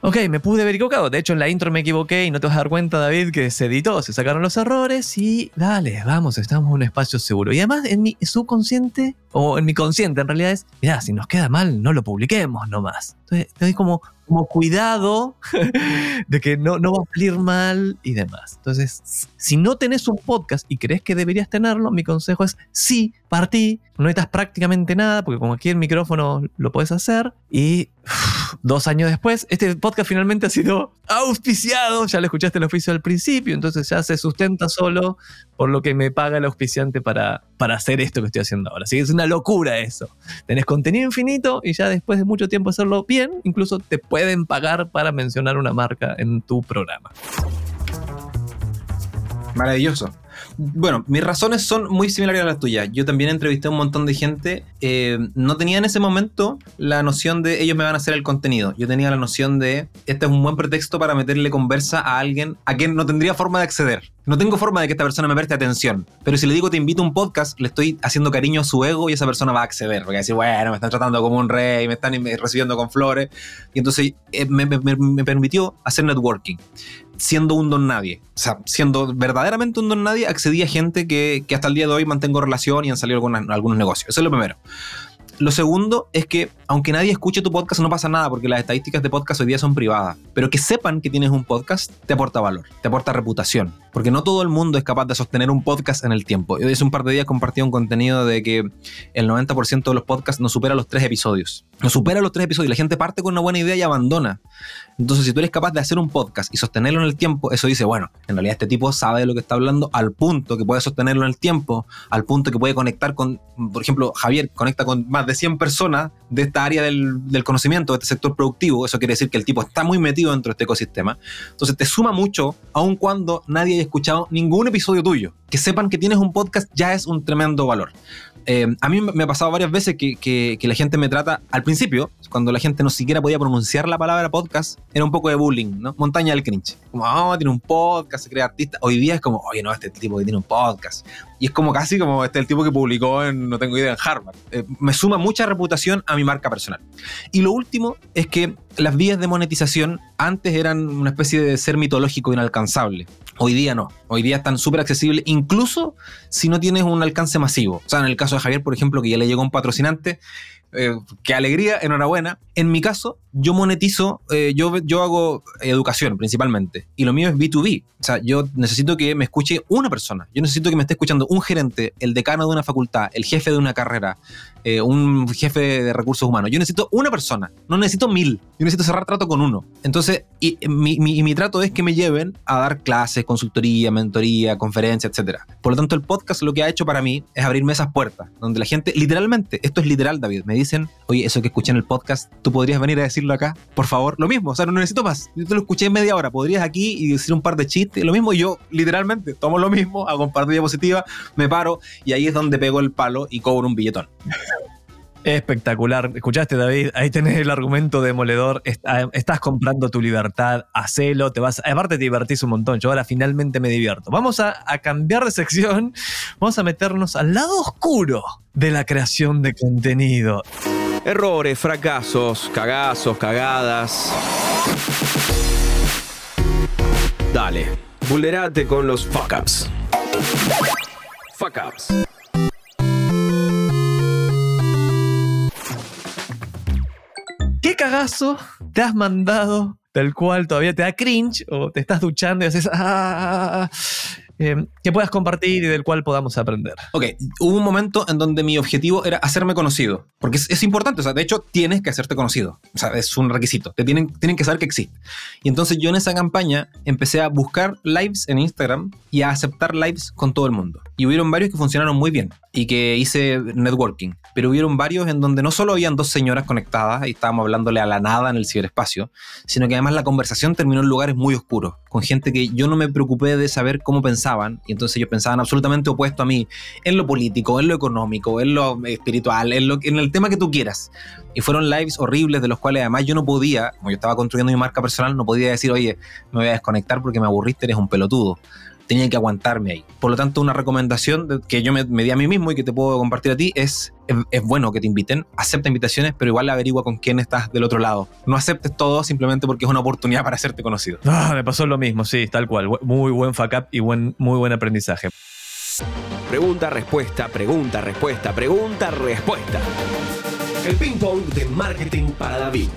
ok, me pude haber equivocado. De hecho en la intro me equivoqué y no te vas a dar cuenta David que se editó, se sacaron los errores y dale, vamos, estamos en un espacio seguro. Y además en mi subconsciente o en mi consciente en realidad es, mira, si nos queda mal no lo publiquemos nomás. Entonces doy como como cuidado de que no, no va a salir mal y demás. Entonces, si no tenés un podcast y crees que deberías tenerlo, mi consejo es sí, partí, no necesitas prácticamente nada, porque con cualquier micrófono lo puedes hacer y dos años después, este podcast finalmente ha sido auspiciado. Ya lo escuchaste el auspicio al principio, entonces ya se sustenta solo por lo que me paga el auspiciante para, para hacer esto que estoy haciendo ahora. Así que es una locura eso. Tenés contenido infinito y ya después de mucho tiempo hacerlo bien, incluso te pueden pagar para mencionar una marca en tu programa. Maravilloso. Bueno, mis razones son muy similares a las tuyas. Yo también entrevisté a un montón de gente. eh, no tenía en ese momento la noción de ellos me van a hacer el contenido. Yo tenía la noción de este es un buen pretexto para meterle conversa a alguien a quien no tendría forma de acceder. No tengo forma de que esta persona me preste atención. Pero si le digo te invito a un podcast, le estoy haciendo cariño a su ego y esa persona va a acceder. Porque va a decir, bueno, me están tratando como un rey, me están recibiendo con flores. Y entonces eh, me, me- me permitió hacer networking siendo un don nadie. O sea, siendo verdaderamente un don nadie, accedí a gente que, que hasta el día de hoy mantengo relación y han salido algunas- algunos negocios. Eso es lo primero. Lo segundo es que, aunque nadie escuche tu podcast, no pasa nada porque las estadísticas de podcast hoy día son privadas. Pero que sepan que tienes un podcast te aporta valor, te aporta reputación. Porque no todo el mundo es capaz de sostener un podcast en el tiempo. Yo hace un par de días compartí un contenido de que el 90% de los podcasts no supera los tres episodios. No supera los tres episodios. La gente parte con una buena idea y abandona. Entonces, si tú eres capaz de hacer un podcast y sostenerlo en el tiempo, eso dice, bueno, en realidad este tipo sabe de lo que está hablando al punto que puede sostenerlo en el tiempo, al punto que puede conectar con, por ejemplo, Javier conecta con más de 100 personas de esta área del, del conocimiento, de este sector productivo. Eso quiere decir que el tipo está muy metido dentro de este ecosistema. Entonces, te suma mucho, aun cuando nadie haya escuchado ningún episodio tuyo. Que sepan que tienes un podcast ya es un tremendo valor. Eh, a mí me ha pasado varias veces que, que- que la gente me trata, al principio, cuando la gente no siquiera podía pronunciar la palabra podcast, era un poco de bullying, ¿no? Montaña del cringe. Como, ah, tiene un podcast, se crea artista. Hoy día es como, oye, no, este tipo que tiene un podcast. Y es como casi como este el tipo que publicó en, no tengo idea, en Harvard. Eh, me suma mucha reputación a mi marca personal. Y lo último es que las vías de monetización antes eran una especie de ser mitológico inalcanzable. Hoy día no. Hoy día están súper accesibles, incluso si no tienes un alcance masivo. O sea, en el caso de Javier, por ejemplo, que ya le llegó un patrocinante, eh, qué alegría, enhorabuena. En mi caso, yo monetizo, eh, yo, yo hago educación principalmente, y lo mío es B2B. O sea, yo necesito que me escuche una persona. Yo necesito que me esté escuchando un gerente, el decano de una facultad, el jefe de una carrera, eh, un jefe de recursos humanos. Yo necesito una persona, no necesito mil. Yo necesito cerrar trato con uno. Entonces, y, mi, mi- mi trato es que me lleven a dar clases, consultoría, mentoría, conferencias, etc. Por lo tanto, el podcast lo que ha hecho para mí es abrirme esas puertas, donde la gente, literalmente, esto es literal, David, me dicen, oye, eso que escuché en el podcast, ¿tú podrías venir a decirlo acá? Por favor, lo mismo, o sea, no necesito más. Yo te lo escuché en media hora, podrías aquí y decir un par de chistes, lo mismo, y yo literalmente tomo lo mismo, hago un par de diapositivas, me paro y ahí es donde pego el palo y cobro un billetón. Espectacular. ¿Escuchaste, David? Ahí tenés el argumento demoledor. Está- Estás comprando tu libertad, hacelo, te vas. Aparte te divertís un montón. Yo ahora finalmente me divierto. Vamos a, a cambiar de sección. Vamos a meternos al lado oscuro de la creación de contenido. Errores, fracasos, cagazos, cagadas. Dale, vulnerate con los fuck ups. Fuck ups. ¿Qué cagazo te has mandado del cual todavía te da cringe o te estás duchando y haces "Ah", eh, que puedas compartir y del cual podamos aprender? Ok, hubo un momento en donde mi objetivo era hacerme conocido, porque es, importante, o sea, de hecho tienes que hacerte conocido, o sea, es un requisito, te tienen, tienen que saber que existe. Y entonces yo en esa campaña empecé a buscar lives en Instagram y a aceptar lives con todo el mundo. Y hubieron varios que funcionaron muy bien y que hice networking, pero hubieron varios en donde no solo habían dos señoras conectadas y estábamos hablándole a la nada en el ciberespacio, sino que además la conversación terminó en lugares muy oscuros, con gente que yo no me preocupé de saber cómo pensaban, y entonces ellos pensaban absolutamente opuesto a mí, en lo político, en lo económico, en lo espiritual, en, lo, en el tema que tú quieras. Y fueron lives horribles de los cuales además yo no podía, como yo estaba construyendo mi marca personal, no podía decir, oye, me voy a desconectar porque me aburriste, eres un pelotudo. Tenía que aguantarme ahí. Por lo tanto, una recomendación que yo me, me di a mí mismo y que te puedo compartir a ti es, es, es bueno que te inviten, acepta invitaciones, pero igual averigua con quién estás del otro lado. No aceptes todo simplemente porque es una oportunidad para hacerte conocido. Ah, me pasó lo mismo, sí, tal cual. Muy buen fuck up y buen, muy buen aprendizaje. Pregunta, respuesta, pregunta, respuesta, pregunta, respuesta. El ping pong de marketing para David.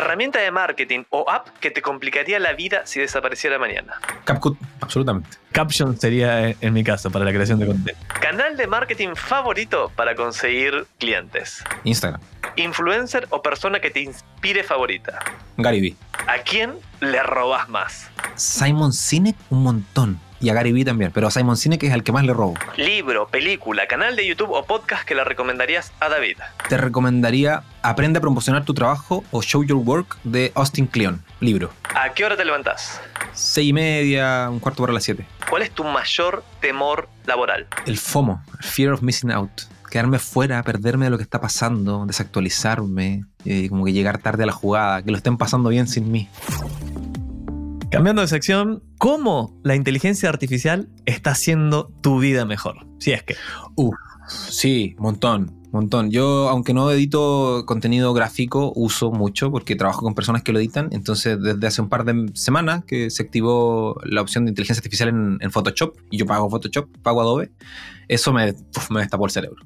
Herramienta de marketing o app que te complicaría la vida si desapareciera mañana. CapCut, absolutamente. Caption sería eh, en mi caso para la creación de contenido. Canal de marketing favorito para conseguir clientes. Instagram. Influencer o persona que te inspire favorita. Gary Vee. ¿A quién le robas más? Simon Sinek, un montón. Y a Gary Vee también, pero a Simon Sinek es el que más le robo. Libro, película, canal de YouTube o podcast que le recomendarías a David. Te recomendaría Aprende a promocionar tu trabajo o Show Your Work de Austin Kleon, libro. ¿A qué hora te levantás? Seis y media, un cuarto para las siete. ¿Cuál es tu mayor temor laboral? El FOMO, Fear of Missing Out. Quedarme fuera, perderme de lo que está pasando, desactualizarme, eh, como que llegar tarde a la jugada, que lo estén pasando bien sin mí. Cambiando de sección, ¿cómo la inteligencia artificial está haciendo tu vida mejor? Si es que. Sí, montón. Montón. Yo, aunque no edito contenido gráfico, uso mucho porque trabajo con personas que lo editan. Entonces, desde hace un par de semanas que se activó la opción de inteligencia artificial en, en Photoshop, y yo pago Photoshop, pago Adobe, eso me, uf, me destapó el cerebro.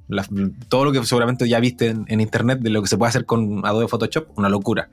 Todo lo que seguramente ya viste en, en internet de lo que se puede hacer con Adobe Photoshop, una locura.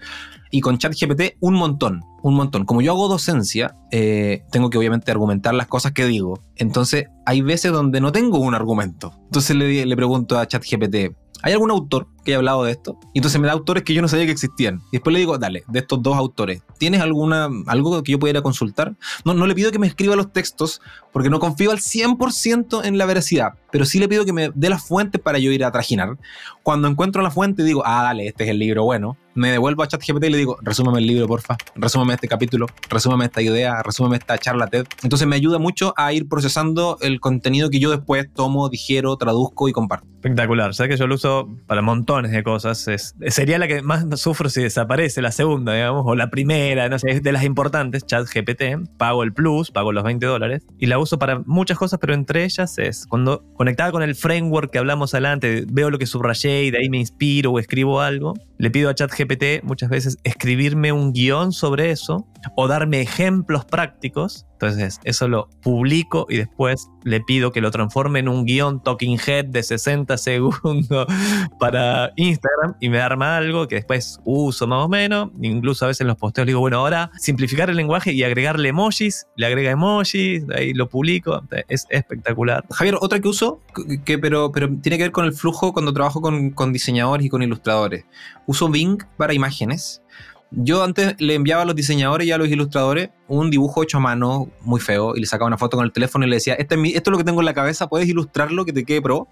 Y con ChatGPT, un montón, un montón. Como yo hago docencia, eh, tengo que obviamente argumentar las cosas que digo. Entonces, hay veces donde no tengo un argumento. Entonces le, le pregunto a ChatGPT, ¿hay algún autor que haya hablado de esto? Y entonces me da autores que yo no sabía que existían. Y después le digo, dale, de estos dos autores, ¿tienes alguna, algo que yo pudiera consultar? No, no le pido que me escriba los textos porque no confío al 100% en la veracidad, pero sí le pido que me dé las fuentes para yo ir a trajinar. Cuando encuentro la fuente digo, ah, dale, este es el libro bueno. Me devuelvo a ChatGPT y le digo, resúmeme el libro, porfa, resúmeme este capítulo, resúmeme esta idea, resúmeme esta charla TED. Entonces me ayuda mucho a ir procesando el contenido que yo después tomo, digiero, traduzco y comparto. Espectacular. Sabes que yo lo uso para montones de cosas. Es- sería la que más sufro si desaparece, la segunda, digamos, o la primera, no sé, es de las importantes, ChatGPT. Pago el plus, pago los 20 dólares. Y la uso para muchas cosas, pero entre ellas es cuando conectada con el framework que hablamos adelante, veo lo que subrayé y de ahí me inspiro o escribo algo. Le pido a ChatGPT muchas veces escribirme un guion sobre eso o darme ejemplos prácticos. Entonces, eso lo publico y después le pido que lo transforme en un guion talking head de 60 segundos para Instagram y me arma algo que después uso más o menos. Incluso a veces en los posteos digo, bueno, ahora simplificar el lenguaje y agregarle emojis, le agrega emojis, ahí lo publico. Es espectacular. Javier, otra que uso, que, pero tiene que ver con el flujo cuando trabajo con, con diseñadores y con ilustradores. Uso Bing para imágenes. Yo antes le enviaba a los diseñadores y a los ilustradores un dibujo hecho a mano muy feo y le sacaba una foto con el teléfono y le decía, este esto es lo que tengo en la cabeza, puedes ilustrarlo que te quede pro.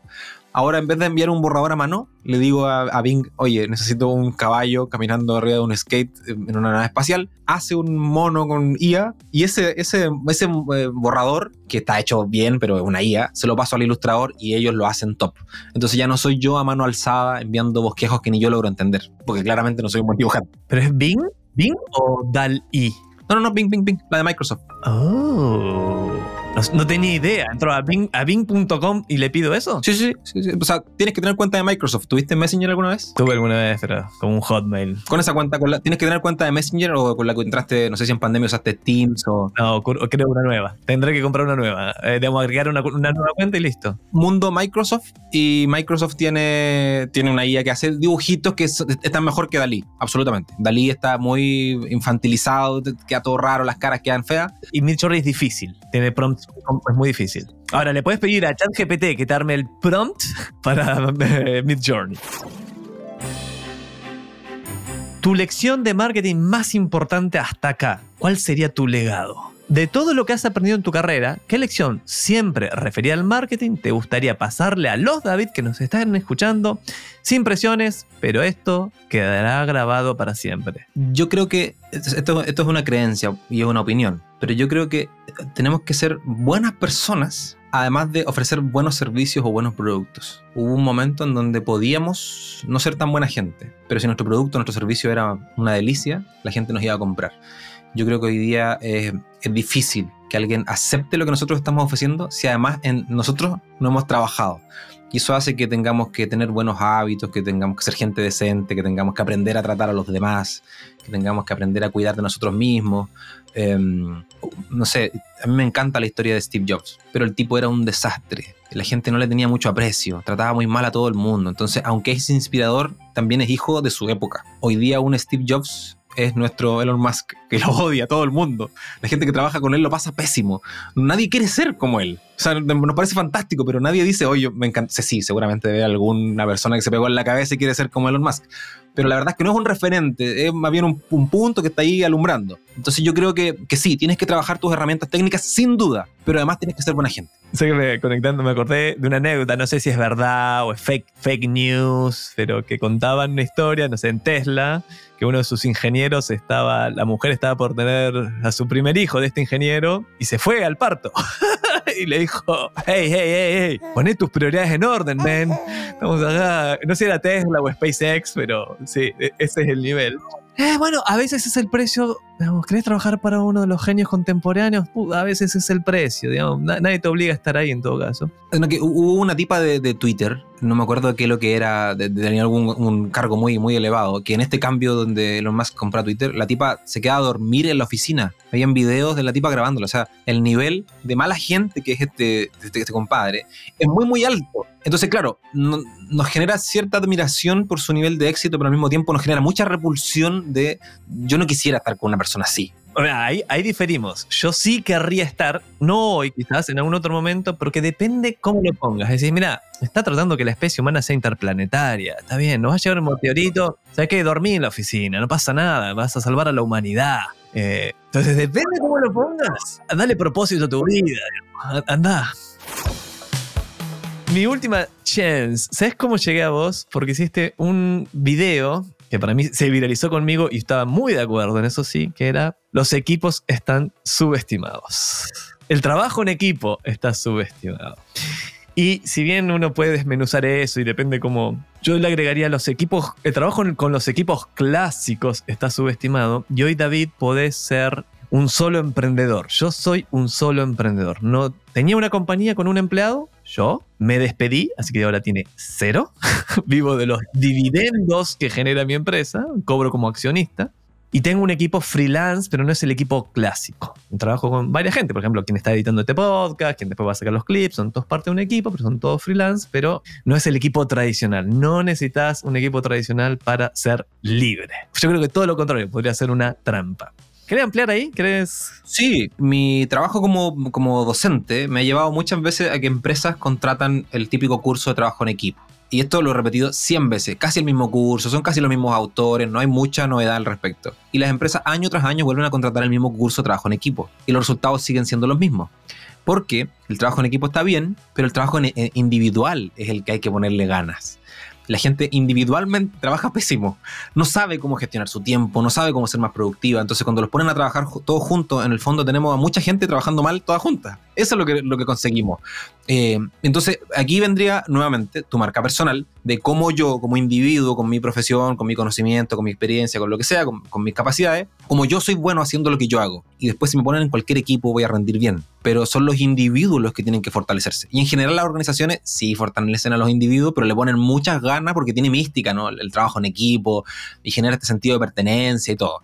Ahora en vez de enviar un borrador a mano, le digo a, a Bing, oye, necesito un caballo caminando arriba de un skate en una nave espacial. Hace un mono con IA y ese, ese, ese eh, borrador, que está hecho bien, pero es una IA, se lo paso al ilustrador y ellos lo hacen top. Entonces ya no soy yo a mano alzada enviando bosquejos que ni yo logro entender, porque claramente no soy un buen dibujante. ¿Pero es Bing? ¿Bing o DAL-I? No, no, no, Bing, Bing, Bing, la de Microsoft. Oh. No, no tenía idea. Entro a Bing- a Bing.com y le pido eso. Sí, sí, sí, sí. O sea, tienes que tener cuenta de Microsoft. ¿Tuviste Messenger alguna vez? Tuve alguna vez, pero como un Hotmail. Con esa cuenta, con la- tienes que tener cuenta de Messenger o con la que entraste, no sé si en pandemia usaste Teams o No, creo una nueva. Tendré que comprar una nueva. Eh, debemos agregar una, una nueva cuenta y listo. Mundo Microsoft. Y Microsoft tiene, tiene una IA que hace dibujitos que es- están mejor que Dalí, absolutamente. Dalí está muy infantilizado, queda todo raro, las caras quedan feas. Y Midjourney es difícil. Tiene prompts, es muy difícil. Ahora, le puedes pedir a ChatGPT que te arme el prompt para eh, Midjourney. Tu lección de marketing más importante hasta acá. ¿Cuál sería tu legado? De todo lo que has aprendido en tu carrera, ¿qué lección siempre referida al marketing te gustaría pasarle a los David que nos están escuchando? Sin presiones, pero esto quedará grabado para siempre. Yo creo que esto, esto es una creencia y es una opinión, pero yo creo que tenemos que ser buenas personas, además de ofrecer buenos servicios o buenos productos. Hubo un momento en donde podíamos no ser tan buena gente, pero si nuestro producto, nuestro servicio era una delicia, la gente nos iba a comprar. Yo creo que hoy día eh, es difícil que alguien acepte lo que nosotros estamos ofreciendo si además en nosotros no hemos trabajado. Y eso hace que tengamos que tener buenos hábitos, que tengamos que ser gente decente, que tengamos que aprender a tratar a los demás, que tengamos que aprender a cuidar de nosotros mismos. Eh, no sé, a mí me encanta la historia de Steve Jobs, pero el tipo era un desastre. La gente no le tenía mucho aprecio, trataba muy mal a todo el mundo. Entonces, aunque es inspirador, también es hijo de su época. Hoy día un Steve Jobs es nuestro Elon Musk, que lo odia a todo el mundo. La gente que trabaja con él lo pasa pésimo. Nadie quiere ser como él. O sea, nos parece fantástico, pero nadie dice, oye, me encanta. Sí, seguramente debe haber alguna persona que se pegó en la cabeza y quiere ser como Elon Musk. Pero la verdad es que no es un referente, es más bien un, un punto que está ahí alumbrando. Entonces yo creo que, que sí, tienes que trabajar tus herramientas técnicas sin duda, pero además tienes que ser buena gente. Sé que conectando me acordé de una anécdota, no sé si es verdad o es fake, fake news, pero que contaban una historia, no sé, en Tesla, que uno de sus ingenieros estaba, la mujer estaba por tener a su primer hijo de este ingeniero y se fue al parto. y le dijo, hey, hey, hey, hey, poné tus prioridades en orden, man. Estamos acá, no sé si era Tesla o SpaceX, pero sí, e- ese es el nivel. Eh, bueno, a veces es el precio. Digamos, ¿Querés trabajar para uno de los genios contemporáneos? A veces es el precio, digamos. na- nadie te obliga a estar ahí en todo caso. No, que hubo una tipa de, Twitter, no me acuerdo qué lo que era, tenía algún un cargo muy, muy elevado, que en este cambio donde Elon Musk compra Twitter, la tipa se queda a dormir en la oficina. Habían videos de la tipa grabándolo. O sea, el nivel de mala gente que es este, este, este compadre es muy, muy alto. Entonces, claro, no- nos genera cierta admiración por su nivel de éxito, pero al mismo tiempo nos genera mucha repulsión de yo no quisiera estar con una persona así. O sea, ahí, diferimos. Yo sí querría estar, no hoy, quizás en algún otro momento, porque depende cómo lo pongas. Es decir, mira, está tratando que la especie humana sea interplanetaria. Está bien, nos va a llevar un meteorito. ¿Sabes qué? Dormí en la oficina, no pasa nada, vas a salvar a la humanidad. Eh, entonces, depende cómo lo pongas. Dale propósito a tu vida. A- Andá. Mi última chance. ¿Sabes cómo llegué a vos? Porque hiciste un video que para mí se viralizó conmigo y estaba muy de acuerdo en eso sí, que era los equipos están subestimados. El trabajo en equipo está subestimado. Y si bien uno puede desmenuzar eso y depende cómo... Yo le agregaría los equipos... El trabajo con los equipos clásicos está subestimado. Y hoy David podés ser un solo emprendedor. Yo soy un solo emprendedor. No tenía una compañía con un empleado. Yo me despedí, así que ahora tiene cero. Vivo de los dividendos que genera mi empresa. Cobro como accionista. Y tengo un equipo freelance, pero no es el equipo clásico. Trabajo con varias gente, por ejemplo, quien está editando este podcast, quien después va a sacar los clips, son todos parte de un equipo, pero son todos freelance, pero no es el equipo tradicional. No necesitas un equipo tradicional para ser libre. Yo creo que todo lo contrario, podría ser una trampa. ¿Querés ampliar ahí? ¿Querés Sí, mi trabajo como, como docente me ha llevado muchas veces a que empresas contratan el típico curso de trabajo en equipo. Y esto lo he repetido 100 veces, casi el mismo curso, son casi los mismos autores, no hay mucha novedad al respecto. Y las empresas año tras año vuelven a contratar el mismo curso de trabajo en equipo. Y los resultados siguen siendo los mismos. Porque el trabajo en equipo está bien, pero el trabajo en- individual es el que hay que ponerle ganas. La gente individualmente trabaja pésimo. No sabe cómo gestionar su tiempo, no sabe cómo ser más productiva. Entonces, cuando los ponen a trabajar todos juntos, en el fondo tenemos a mucha gente trabajando mal todas juntas. Eso es lo que, lo que conseguimos. Eh, entonces, aquí vendría nuevamente tu marca personal de cómo yo, como individuo, con mi profesión, con mi conocimiento, con mi experiencia, con lo que sea, con, mis capacidades, como yo soy bueno haciendo lo que yo hago. Y después, si me ponen en cualquier equipo, voy a rendir bien. Pero son los individuos los que tienen que fortalecerse. Y en general, las organizaciones sí fortalecen a los individuos, pero le ponen muchas ganas porque tiene mística, ¿no? El, el trabajo en equipo y genera este sentido de pertenencia y todo.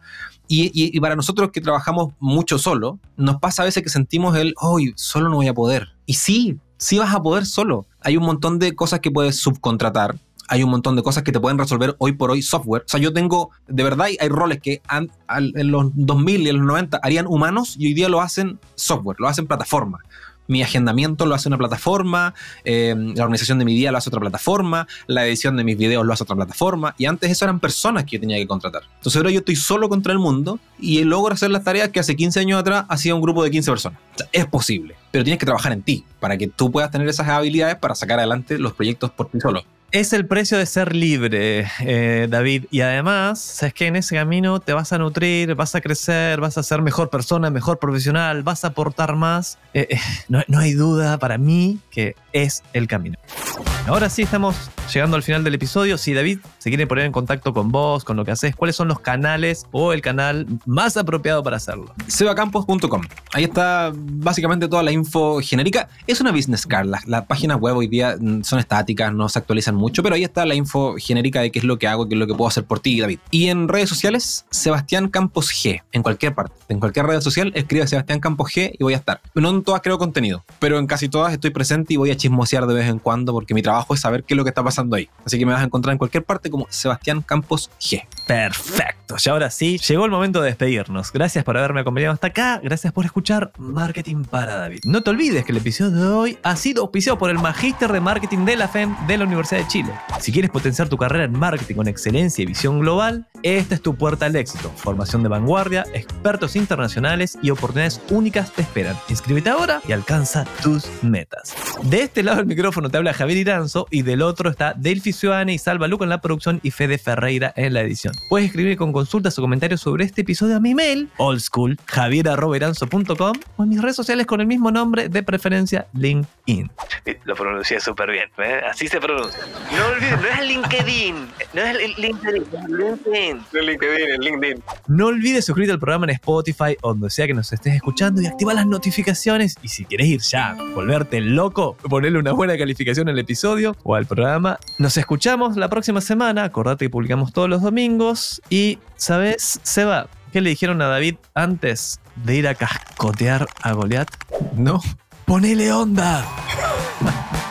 Y, para nosotros que trabajamos mucho solo, nos pasa a veces que sentimos el, hoy solo no voy a poder. Y sí, sí vas a poder solo. Hay un montón de cosas que puedes subcontratar. Hay un montón de cosas que te pueden resolver hoy por hoy software. O sea, yo tengo, de verdad, hay roles que en los 2000 y en los 90 harían humanos y hoy día lo hacen software, lo hacen plataforma. Mi agendamiento lo hace una plataforma, eh, la organización de mi día lo hace otra plataforma, la edición de mis videos lo hace otra plataforma, y antes eso eran personas que yo tenía que contratar. Entonces ahora yo estoy solo contra el mundo y logro hacer las tareas que hace 15 años atrás hacía un grupo de 15 personas. Es posible, pero tienes que trabajar en ti para que tú puedas tener esas habilidades para sacar adelante los proyectos por ti solo. Es el precio de ser libre, eh, David. Y además, sabes que en ese camino te vas a nutrir, vas a crecer, vas a ser mejor persona, mejor profesional, vas a aportar más. Eh, eh, no, no hay duda para mí que es el camino. Ahora sí estamos llegando al final del episodio. Si David se quiere poner en contacto con vos, con lo que haces, ¿cuáles son los canales o el canal más apropiado para hacerlo? sebacampos.com. Ahí está básicamente toda la info genérica. Es una business card. Las, las páginas web hoy día mm, son estáticas, no se actualizan mucho, pero ahí está la info genérica de qué es lo que hago, qué es lo que puedo hacer por ti, David. Y en redes sociales, Sebastián Campos G. En cualquier parte. En cualquier red social, escribe Sebastián Campos G y voy a estar. No en todas creo contenido, pero en casi todas estoy presente y voy a chismosear de vez en cuando porque mi trabajo es saber qué es lo que está pasando ahí. Así que me vas a encontrar en cualquier parte como Sebastián Campos G. Perfecto, y ahora sí, llegó el momento de despedirnos. Gracias por haberme acompañado hasta acá, gracias por escuchar Marketing para David. No te olvides que el episodio de hoy ha sido auspiciado por el Magíster de Marketing de la FEM de la Universidad de Chile. Si quieres potenciar tu carrera en marketing con excelencia y visión global, esta es tu puerta al éxito. Formación de vanguardia, expertos internacionales y oportunidades únicas te esperan. Inscríbete ahora y alcanza tus metas. De este lado del micrófono te habla Javier Iranzo y del otro está Delphi Ciudadana y Salva Luca en la producción y Fede Ferreira en la edición. Puedes escribir con consultas o comentarios sobre este episodio a mi mail, oldschool, o en mis redes sociales con el mismo nombre, de preferencia LinkedIn. Lo pronuncié súper bien, ¿eh? así se pronuncia. No olvides, no es LinkedIn, no es LinkedIn, es LinkedIn. No es LinkedIn, es LinkedIn. No olvides suscribirte al programa en Spotify o donde sea que nos estés escuchando y activa las notificaciones. Y si quieres ir ya, volverte loco, ponerle una buena calificación al episodio o al programa. Nos escuchamos la próxima semana. Acordate que publicamos todos los domingos. Y, ¿sabes, Seba? ¿Qué le dijeron a David antes de ir a cascotear a Goliat? No. ¡Ponele onda!